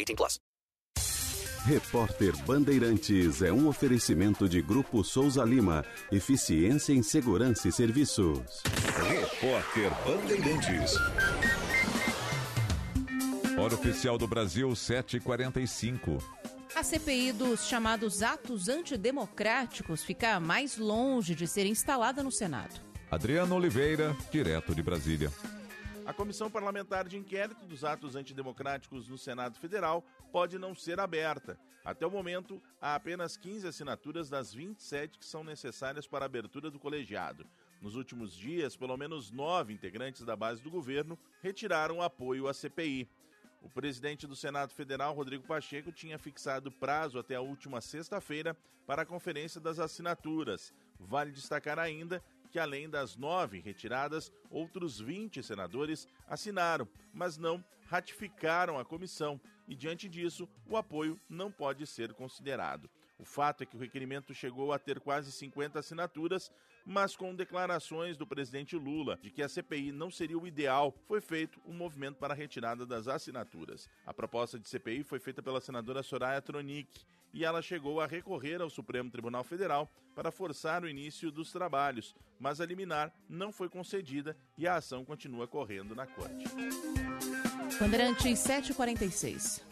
18 plus. Repórter Bandeirantes é um oferecimento de Grupo Souza Lima. Eficiência em Segurança e Serviços. Repórter Bandeirantes. Hora oficial do Brasil, 7h45. A CPI dos chamados atos antidemocráticos fica mais longe de ser instalada no Senado. Adriano Oliveira, direto de Brasília. A Comissão Parlamentar de Inquérito dos Atos Antidemocráticos no Senado Federal pode não ser aberta. Até o momento, há apenas 15 assinaturas das 27 que são necessárias para a abertura do colegiado. Nos últimos dias, pelo menos nove integrantes da base do governo retiraram apoio à CPI. O presidente do Senado Federal, Rodrigo Pacheco, tinha fixado prazo até a última sexta-feira para a conferência das assinaturas. Vale destacar ainda que, além das nove retiradas, outros 20 senadores assinaram, mas não ratificaram a comissão e, diante disso, o apoio não pode ser considerado. O fato é que o requerimento chegou a ter quase 50 assinaturas, mas com declarações do presidente Lula de que a CPI não seria o ideal, foi feito um movimento para a retirada das assinaturas. A proposta de CPI foi feita pela senadora Soraya Tronic e ela chegou a recorrer ao Supremo Tribunal Federal para forçar o início dos trabalhos, mas a liminar não foi concedida e a ação continua correndo na corte. Bandeirantes 746.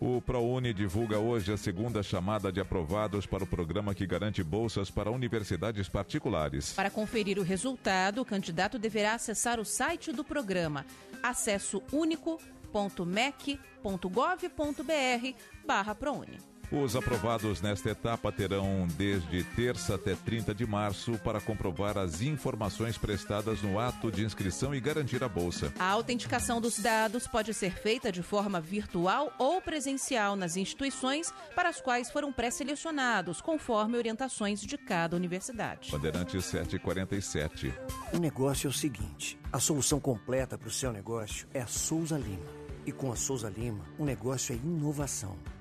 O ProUni divulga hoje a segunda chamada de aprovados para o programa que garante bolsas para universidades particulares. Para conferir o resultado, o candidato deverá acessar o site do programa acesso único.mec.gov.br barra ProUni. Os aprovados nesta etapa terão desde terça até 30 de março para comprovar as informações prestadas no ato de inscrição e garantir a bolsa. A autenticação dos dados pode ser feita de forma virtual ou presencial nas instituições para as quais foram pré-selecionados, conforme orientações de cada universidade. Bandeirantes 747. O negócio é o seguinte: a solução completa para o seu negócio é a Souza Lima. E com a Souza Lima, o negócio é inovação.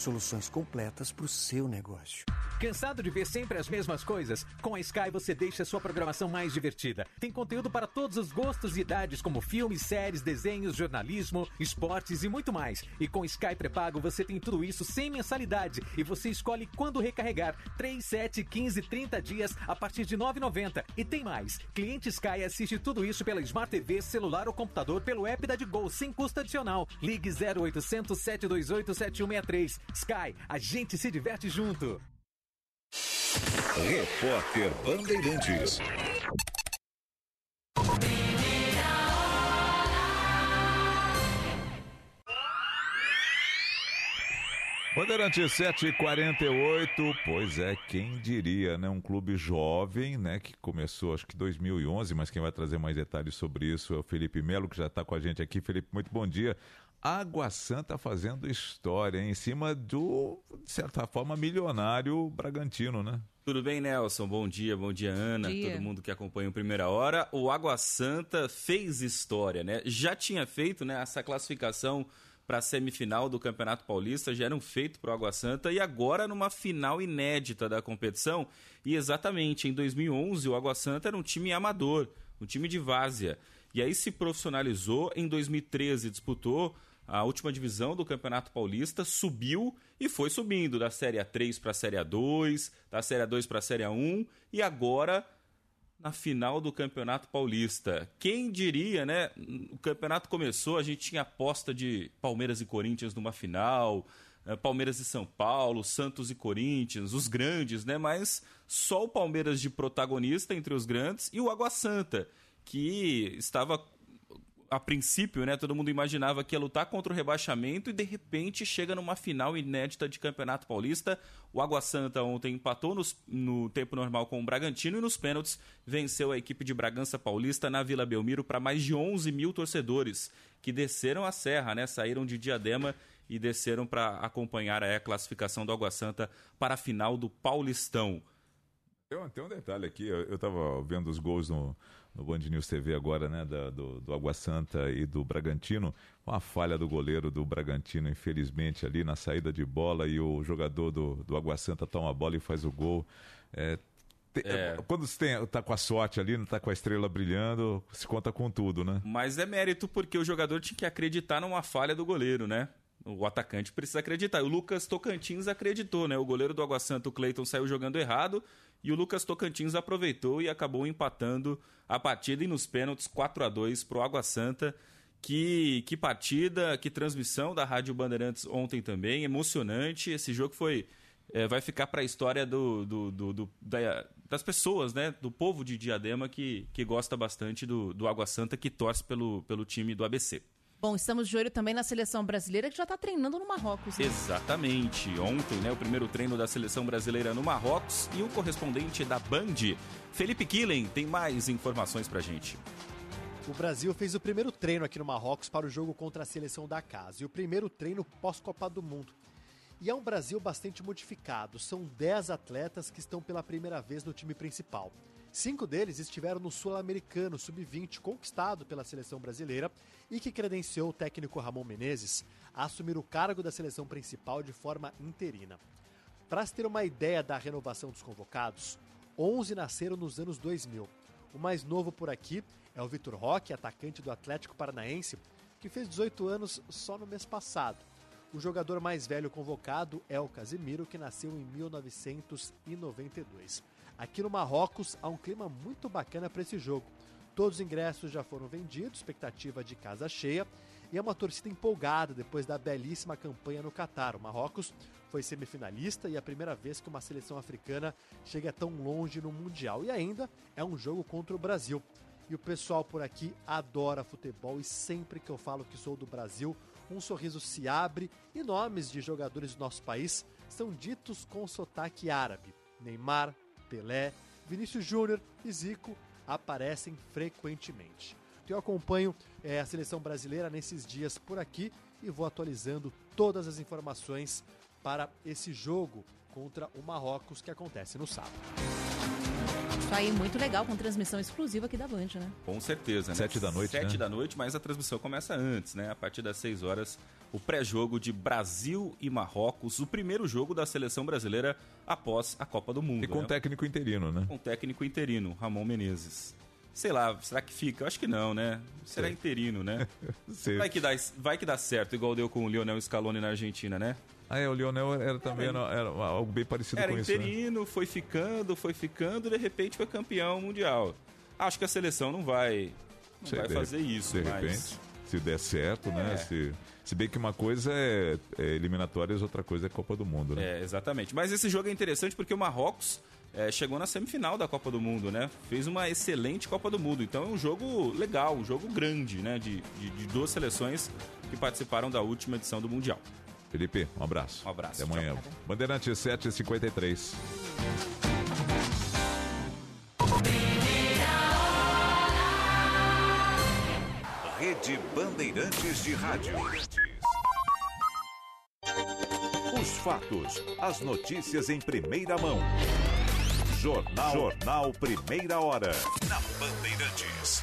Soluções completas para o seu negócio. Cansado de ver sempre as mesmas coisas? Com a Sky você deixa a sua programação mais divertida. Tem conteúdo para todos os gostos e idades, como filmes, séries, desenhos, jornalismo, esportes e muito mais. E com Sky pré-pago você tem tudo isso sem mensalidade e você escolhe quando recarregar. 3, 7, 15, 30 dias a partir de 9,90. E tem mais. Cliente Sky assiste tudo isso pela Smart TV, celular ou computador pelo app da Digol sem custo adicional. Ligue 0800 728 7163. Sky, a gente se diverte junto. Repórter Bandeirantes. Bandeirante 748, pois é, quem diria, né? Um clube jovem, né? Que começou acho que 2011, mas quem vai trazer mais detalhes sobre isso é o Felipe Melo, que já está com a gente aqui. Felipe, muito bom dia. Água Santa fazendo história em cima do, de certa forma, milionário Bragantino, né? Tudo bem, Nelson? Bom dia, bom dia, Ana, bom dia. todo mundo que acompanha o Primeira Hora. O Água Santa fez história, né? Já tinha feito né, essa classificação para a semifinal do Campeonato Paulista, já era um feito para o Água Santa e agora numa final inédita da competição. E exatamente em 2011 o Água Santa era um time amador, um time de várzea. E aí se profissionalizou, em 2013 disputou a última divisão do Campeonato Paulista, subiu e foi subindo da Série A3 para a Série A2, da Série A2 para a Série A1 e agora na final do Campeonato Paulista. Quem diria, né? O campeonato começou, a gente tinha aposta de Palmeiras e Corinthians numa final, eh, Palmeiras e São Paulo, Santos e Corinthians, os grandes, né? Mas só o Palmeiras de protagonista entre os grandes e o Água Santa, que estava a princípio, né, todo mundo imaginava que ia lutar contra o rebaixamento e de repente chega numa final inédita de Campeonato Paulista. O Água Santa ontem empatou nos, no tempo normal com o Bragantino e nos pênaltis venceu a equipe de Bragança Paulista na Vila Belmiro para mais de 11 mil torcedores que desceram a serra, né, saíram de Diadema e desceram para acompanhar a classificação do Água Santa para a final do Paulistão. Tem tem um detalhe aqui, eu estava vendo os gols no, no Band News TV agora, né, da, do, do Água Santa e do Bragantino, uma falha do goleiro do Bragantino, infelizmente, ali na saída de bola e o jogador do, do Água Santa toma a bola e faz o gol. É, te, é. Quando você está com a sorte ali, não está com a estrela brilhando, se conta com tudo, né? Mas é mérito porque o jogador tinha que acreditar numa falha do goleiro, né? O atacante precisa acreditar. O Lucas Tocantins acreditou, né? O goleiro do Água Santa, o Cleiton, saiu jogando errado e o Lucas Tocantins aproveitou e acabou empatando a partida e nos pênaltis 4 a 2 para o Água Santa. Que, que partida, que transmissão da Rádio Bandeirantes ontem também, emocionante. Esse jogo foi é, vai ficar para a história do, do, do, do da, das pessoas, né? Do povo de Diadema que, que gosta bastante do, do Água Santa, que torce pelo, pelo time do ABC. Bom, estamos de olho também na seleção brasileira que já está treinando no Marrocos. Né? Exatamente. Ontem, né, o primeiro treino da seleção brasileira no Marrocos e o correspondente da Band, Felipe Killen, tem mais informações para gente. O Brasil fez o primeiro treino aqui no Marrocos para o jogo contra a seleção da casa e o primeiro treino pós-Copa do Mundo. E é um Brasil bastante modificado. São 10 atletas que estão pela primeira vez no time principal. Cinco deles estiveram no Sul-Americano Sub-20, conquistado pela seleção brasileira e que credenciou o técnico Ramon Menezes a assumir o cargo da seleção principal de forma interina. Para se ter uma ideia da renovação dos convocados, 11 nasceram nos anos 2000. O mais novo por aqui é o Vitor Roque, atacante do Atlético Paranaense, que fez 18 anos só no mês passado. O jogador mais velho convocado é o Casimiro, que nasceu em 1992. Aqui no Marrocos há um clima muito bacana para esse jogo. Todos os ingressos já foram vendidos, expectativa de casa cheia, e é uma torcida empolgada depois da belíssima campanha no Catar. O Marrocos foi semifinalista e é a primeira vez que uma seleção africana chega tão longe no Mundial. E ainda é um jogo contra o Brasil. E o pessoal por aqui adora futebol e sempre que eu falo que sou do Brasil, um sorriso se abre e nomes de jogadores do nosso país são ditos com sotaque árabe. Neymar, Pelé, Vinícius Júnior e Zico aparecem frequentemente. Eu acompanho é, a seleção brasileira nesses dias por aqui e vou atualizando todas as informações para esse jogo contra o Marrocos que acontece no sábado. Isso aí, muito legal, com transmissão exclusiva aqui da Band, né? Com certeza, né? Sete da noite, Sete né? da noite, mas a transmissão começa antes, né? A partir das seis horas, o pré-jogo de Brasil e Marrocos, o primeiro jogo da seleção brasileira após a Copa do Mundo. E com né? técnico interino, né? Com técnico interino, Ramon Menezes. Sei lá, será que fica? Eu acho que não, né? Será Sei. interino, né? Vai, que dá, vai que dá certo, igual deu com o Lionel Scaloni na Argentina, né? Ah, é, o Lionel era também era, era algo bem parecido Era com isso, né? interino, foi ficando, foi ficando, de repente foi campeão mundial. Acho que a seleção não vai, não Sei, vai de- fazer isso, De mas... repente, se der certo, né? É. Se, se bem que uma coisa é, é eliminatórias, outra coisa é Copa do Mundo, né? É, exatamente. Mas esse jogo é interessante porque o Marrocos é, chegou na semifinal da Copa do Mundo, né? Fez uma excelente Copa do Mundo. Então é um jogo legal, um jogo grande, né? De, de, de duas seleções que participaram da última edição do Mundial. Felipe, um abraço. Um abraço. Até amanhã. Bandeirante 7h53. Rede Bandeirantes de Rádio. Os fatos, as notícias em primeira mão. Jornal, Jornal Primeira Hora. Na Bandeirantes.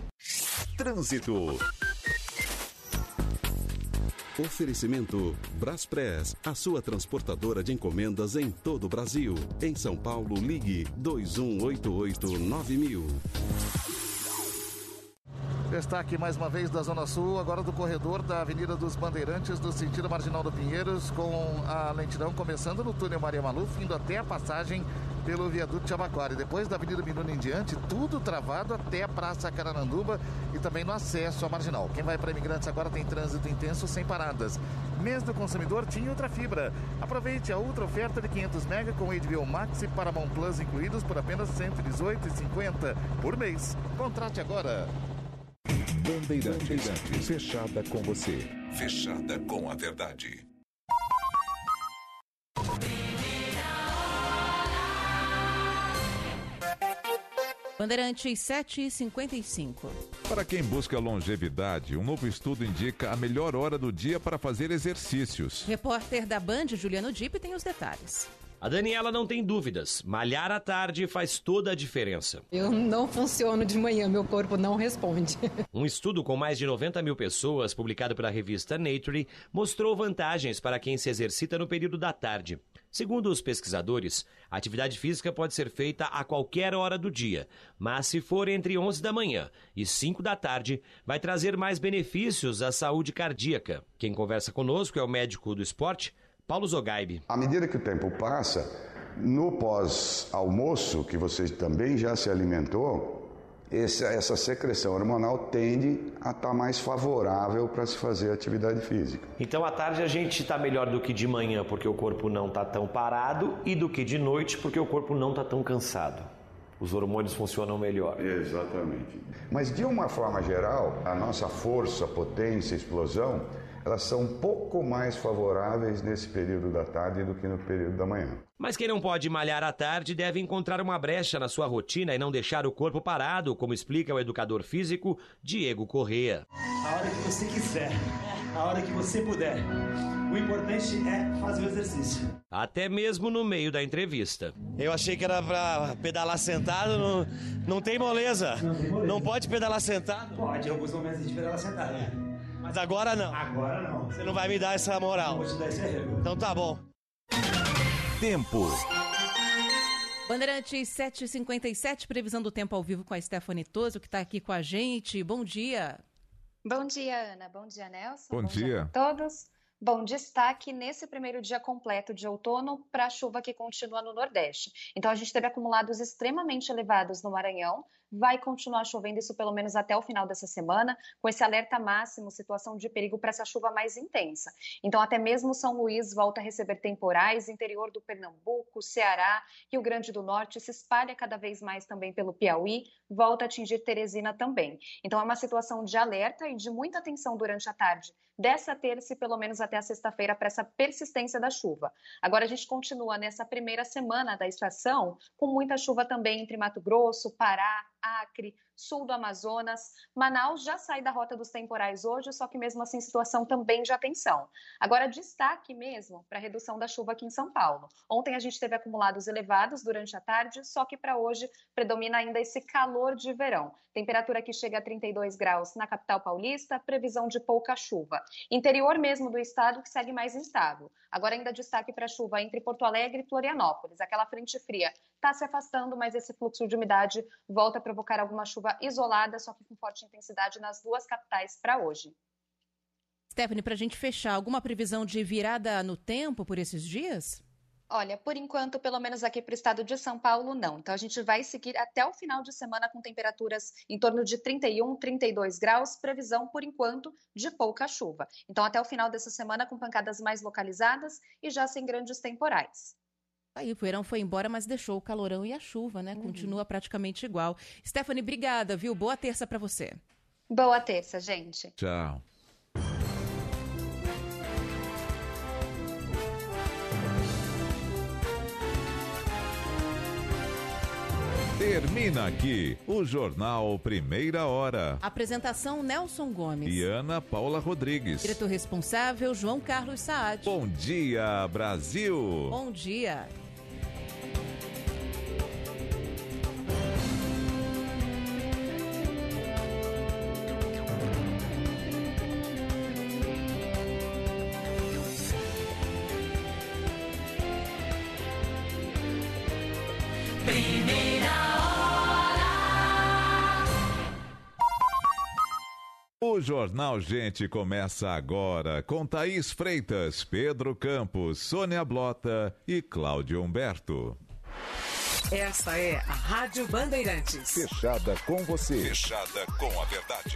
Trânsito. Oferecimento Braspress, a sua transportadora de encomendas em todo o Brasil. Em São Paulo, ligue 2188-9000. Destaque mais uma vez da Zona Sul, agora do corredor da Avenida dos Bandeirantes, do sentido Marginal do Pinheiros, com a lentidão começando no túnel Maria Maluf, indo até a passagem pelo viaduto Chabaquara. E depois da Avenida Miruna em diante, tudo travado até a Praça Carananduba e também no acesso à Marginal. Quem vai para Imigrantes agora tem trânsito intenso sem paradas. Mês do consumidor tinha outra fibra. Aproveite a ultra oferta de 500 mega com HBO Max e Paramount Plus incluídos por apenas R$ 118,50 por mês. Contrate agora. Bandeirantes. Fechada com você. Fechada com a verdade. Bandeirantes 7h55. Para quem busca longevidade, um novo estudo indica a melhor hora do dia para fazer exercícios. Repórter da Band, Juliano Dipp, tem os detalhes. A Daniela não tem dúvidas. Malhar à tarde faz toda a diferença. Eu não funciono de manhã, meu corpo não responde. Um estudo com mais de 90 mil pessoas, publicado pela revista Nature, mostrou vantagens para quem se exercita no período da tarde. Segundo os pesquisadores, a atividade física pode ser feita a qualquer hora do dia, mas se for entre 11 da manhã e 5 da tarde, vai trazer mais benefícios à saúde cardíaca. Quem conversa conosco é o médico do esporte, Paulo Zogaibe. À medida que o tempo passa, no pós-almoço, que você também já se alimentou, esse, essa secreção hormonal tende a estar tá mais favorável para se fazer atividade física. Então à tarde a gente está melhor do que de manhã porque o corpo não está tão parado e do que de noite porque o corpo não está tão cansado. Os hormônios funcionam melhor. Exatamente. Mas de uma forma geral, a nossa força, potência, explosão, elas são um pouco mais favoráveis nesse período da tarde do que no período da manhã. Mas quem não pode malhar à tarde deve encontrar uma brecha na sua rotina e não deixar o corpo parado, como explica o educador físico Diego Correa. A hora que você quiser, a hora que você puder. O importante é fazer o exercício. Até mesmo no meio da entrevista. Eu achei que era pra pedalar sentado, não, não tem moleza. Não, tem moleza. não pode pedalar sentado? Pode, em alguns momentos a gente pedala sentado. É. Mas agora não. Agora não. Você não vai me dar essa moral. Vou te dar esse arrego. Então tá bom. Tempo. Bandeirantes 7h57, previsão do tempo ao vivo com a Stephanie Toso, que está aqui com a gente. Bom dia. Bom dia, Ana. Bom dia, Nelson. Bom, Bom dia. dia a todos. Bom, destaque nesse primeiro dia completo de outono para a chuva que continua no Nordeste. Então, a gente teve acumulados extremamente elevados no Maranhão, vai continuar chovendo isso pelo menos até o final dessa semana, com esse alerta máximo, situação de perigo para essa chuva mais intensa. Então, até mesmo São Luís volta a receber temporais, interior do Pernambuco, Ceará, Rio Grande do Norte, se espalha cada vez mais também pelo Piauí, volta a atingir Teresina também. Então, é uma situação de alerta e de muita atenção durante a tarde dessa terça e pelo menos até a sexta-feira para essa persistência da chuva. Agora a gente continua nessa primeira semana da estação com muita chuva também entre Mato Grosso, Pará, Acre, sul do Amazonas. Manaus já sai da rota dos temporais hoje, só que mesmo assim situação também de atenção. Agora, destaque mesmo para a redução da chuva aqui em São Paulo. Ontem a gente teve acumulados elevados durante a tarde, só que para hoje predomina ainda esse calor de verão. Temperatura que chega a 32 graus na capital paulista, previsão de pouca chuva. Interior mesmo do estado que segue mais instável. Agora ainda destaque para chuva entre Porto Alegre e Florianópolis. Aquela frente fria está se afastando, mas esse fluxo de umidade volta a provocar alguma chuva isolada, só que com forte intensidade nas duas capitais para hoje. Stephanie, para a gente fechar, alguma previsão de virada no tempo por esses dias? Olha, por enquanto, pelo menos aqui para o estado de São Paulo, não. Então a gente vai seguir até o final de semana com temperaturas em torno de 31, 32 graus, previsão, por enquanto, de pouca chuva. Então, até o final dessa semana, com pancadas mais localizadas e já sem grandes temporais. Aí o verão foi embora, mas deixou o calorão e a chuva, né? Uhum. Continua praticamente igual. Stephanie, obrigada, viu? Boa terça para você. Boa terça, gente. Tchau. Termina aqui o Jornal Primeira Hora. Apresentação Nelson Gomes. E Ana Paula Rodrigues. Diretor responsável João Carlos Saad. Bom dia, Brasil. Bom dia. O Jornal Gente começa agora com Thaís Freitas, Pedro Campos, Sônia Blota e Cláudio Humberto. Esta é a Rádio Bandeirantes. Fechada com você. Fechada com a verdade.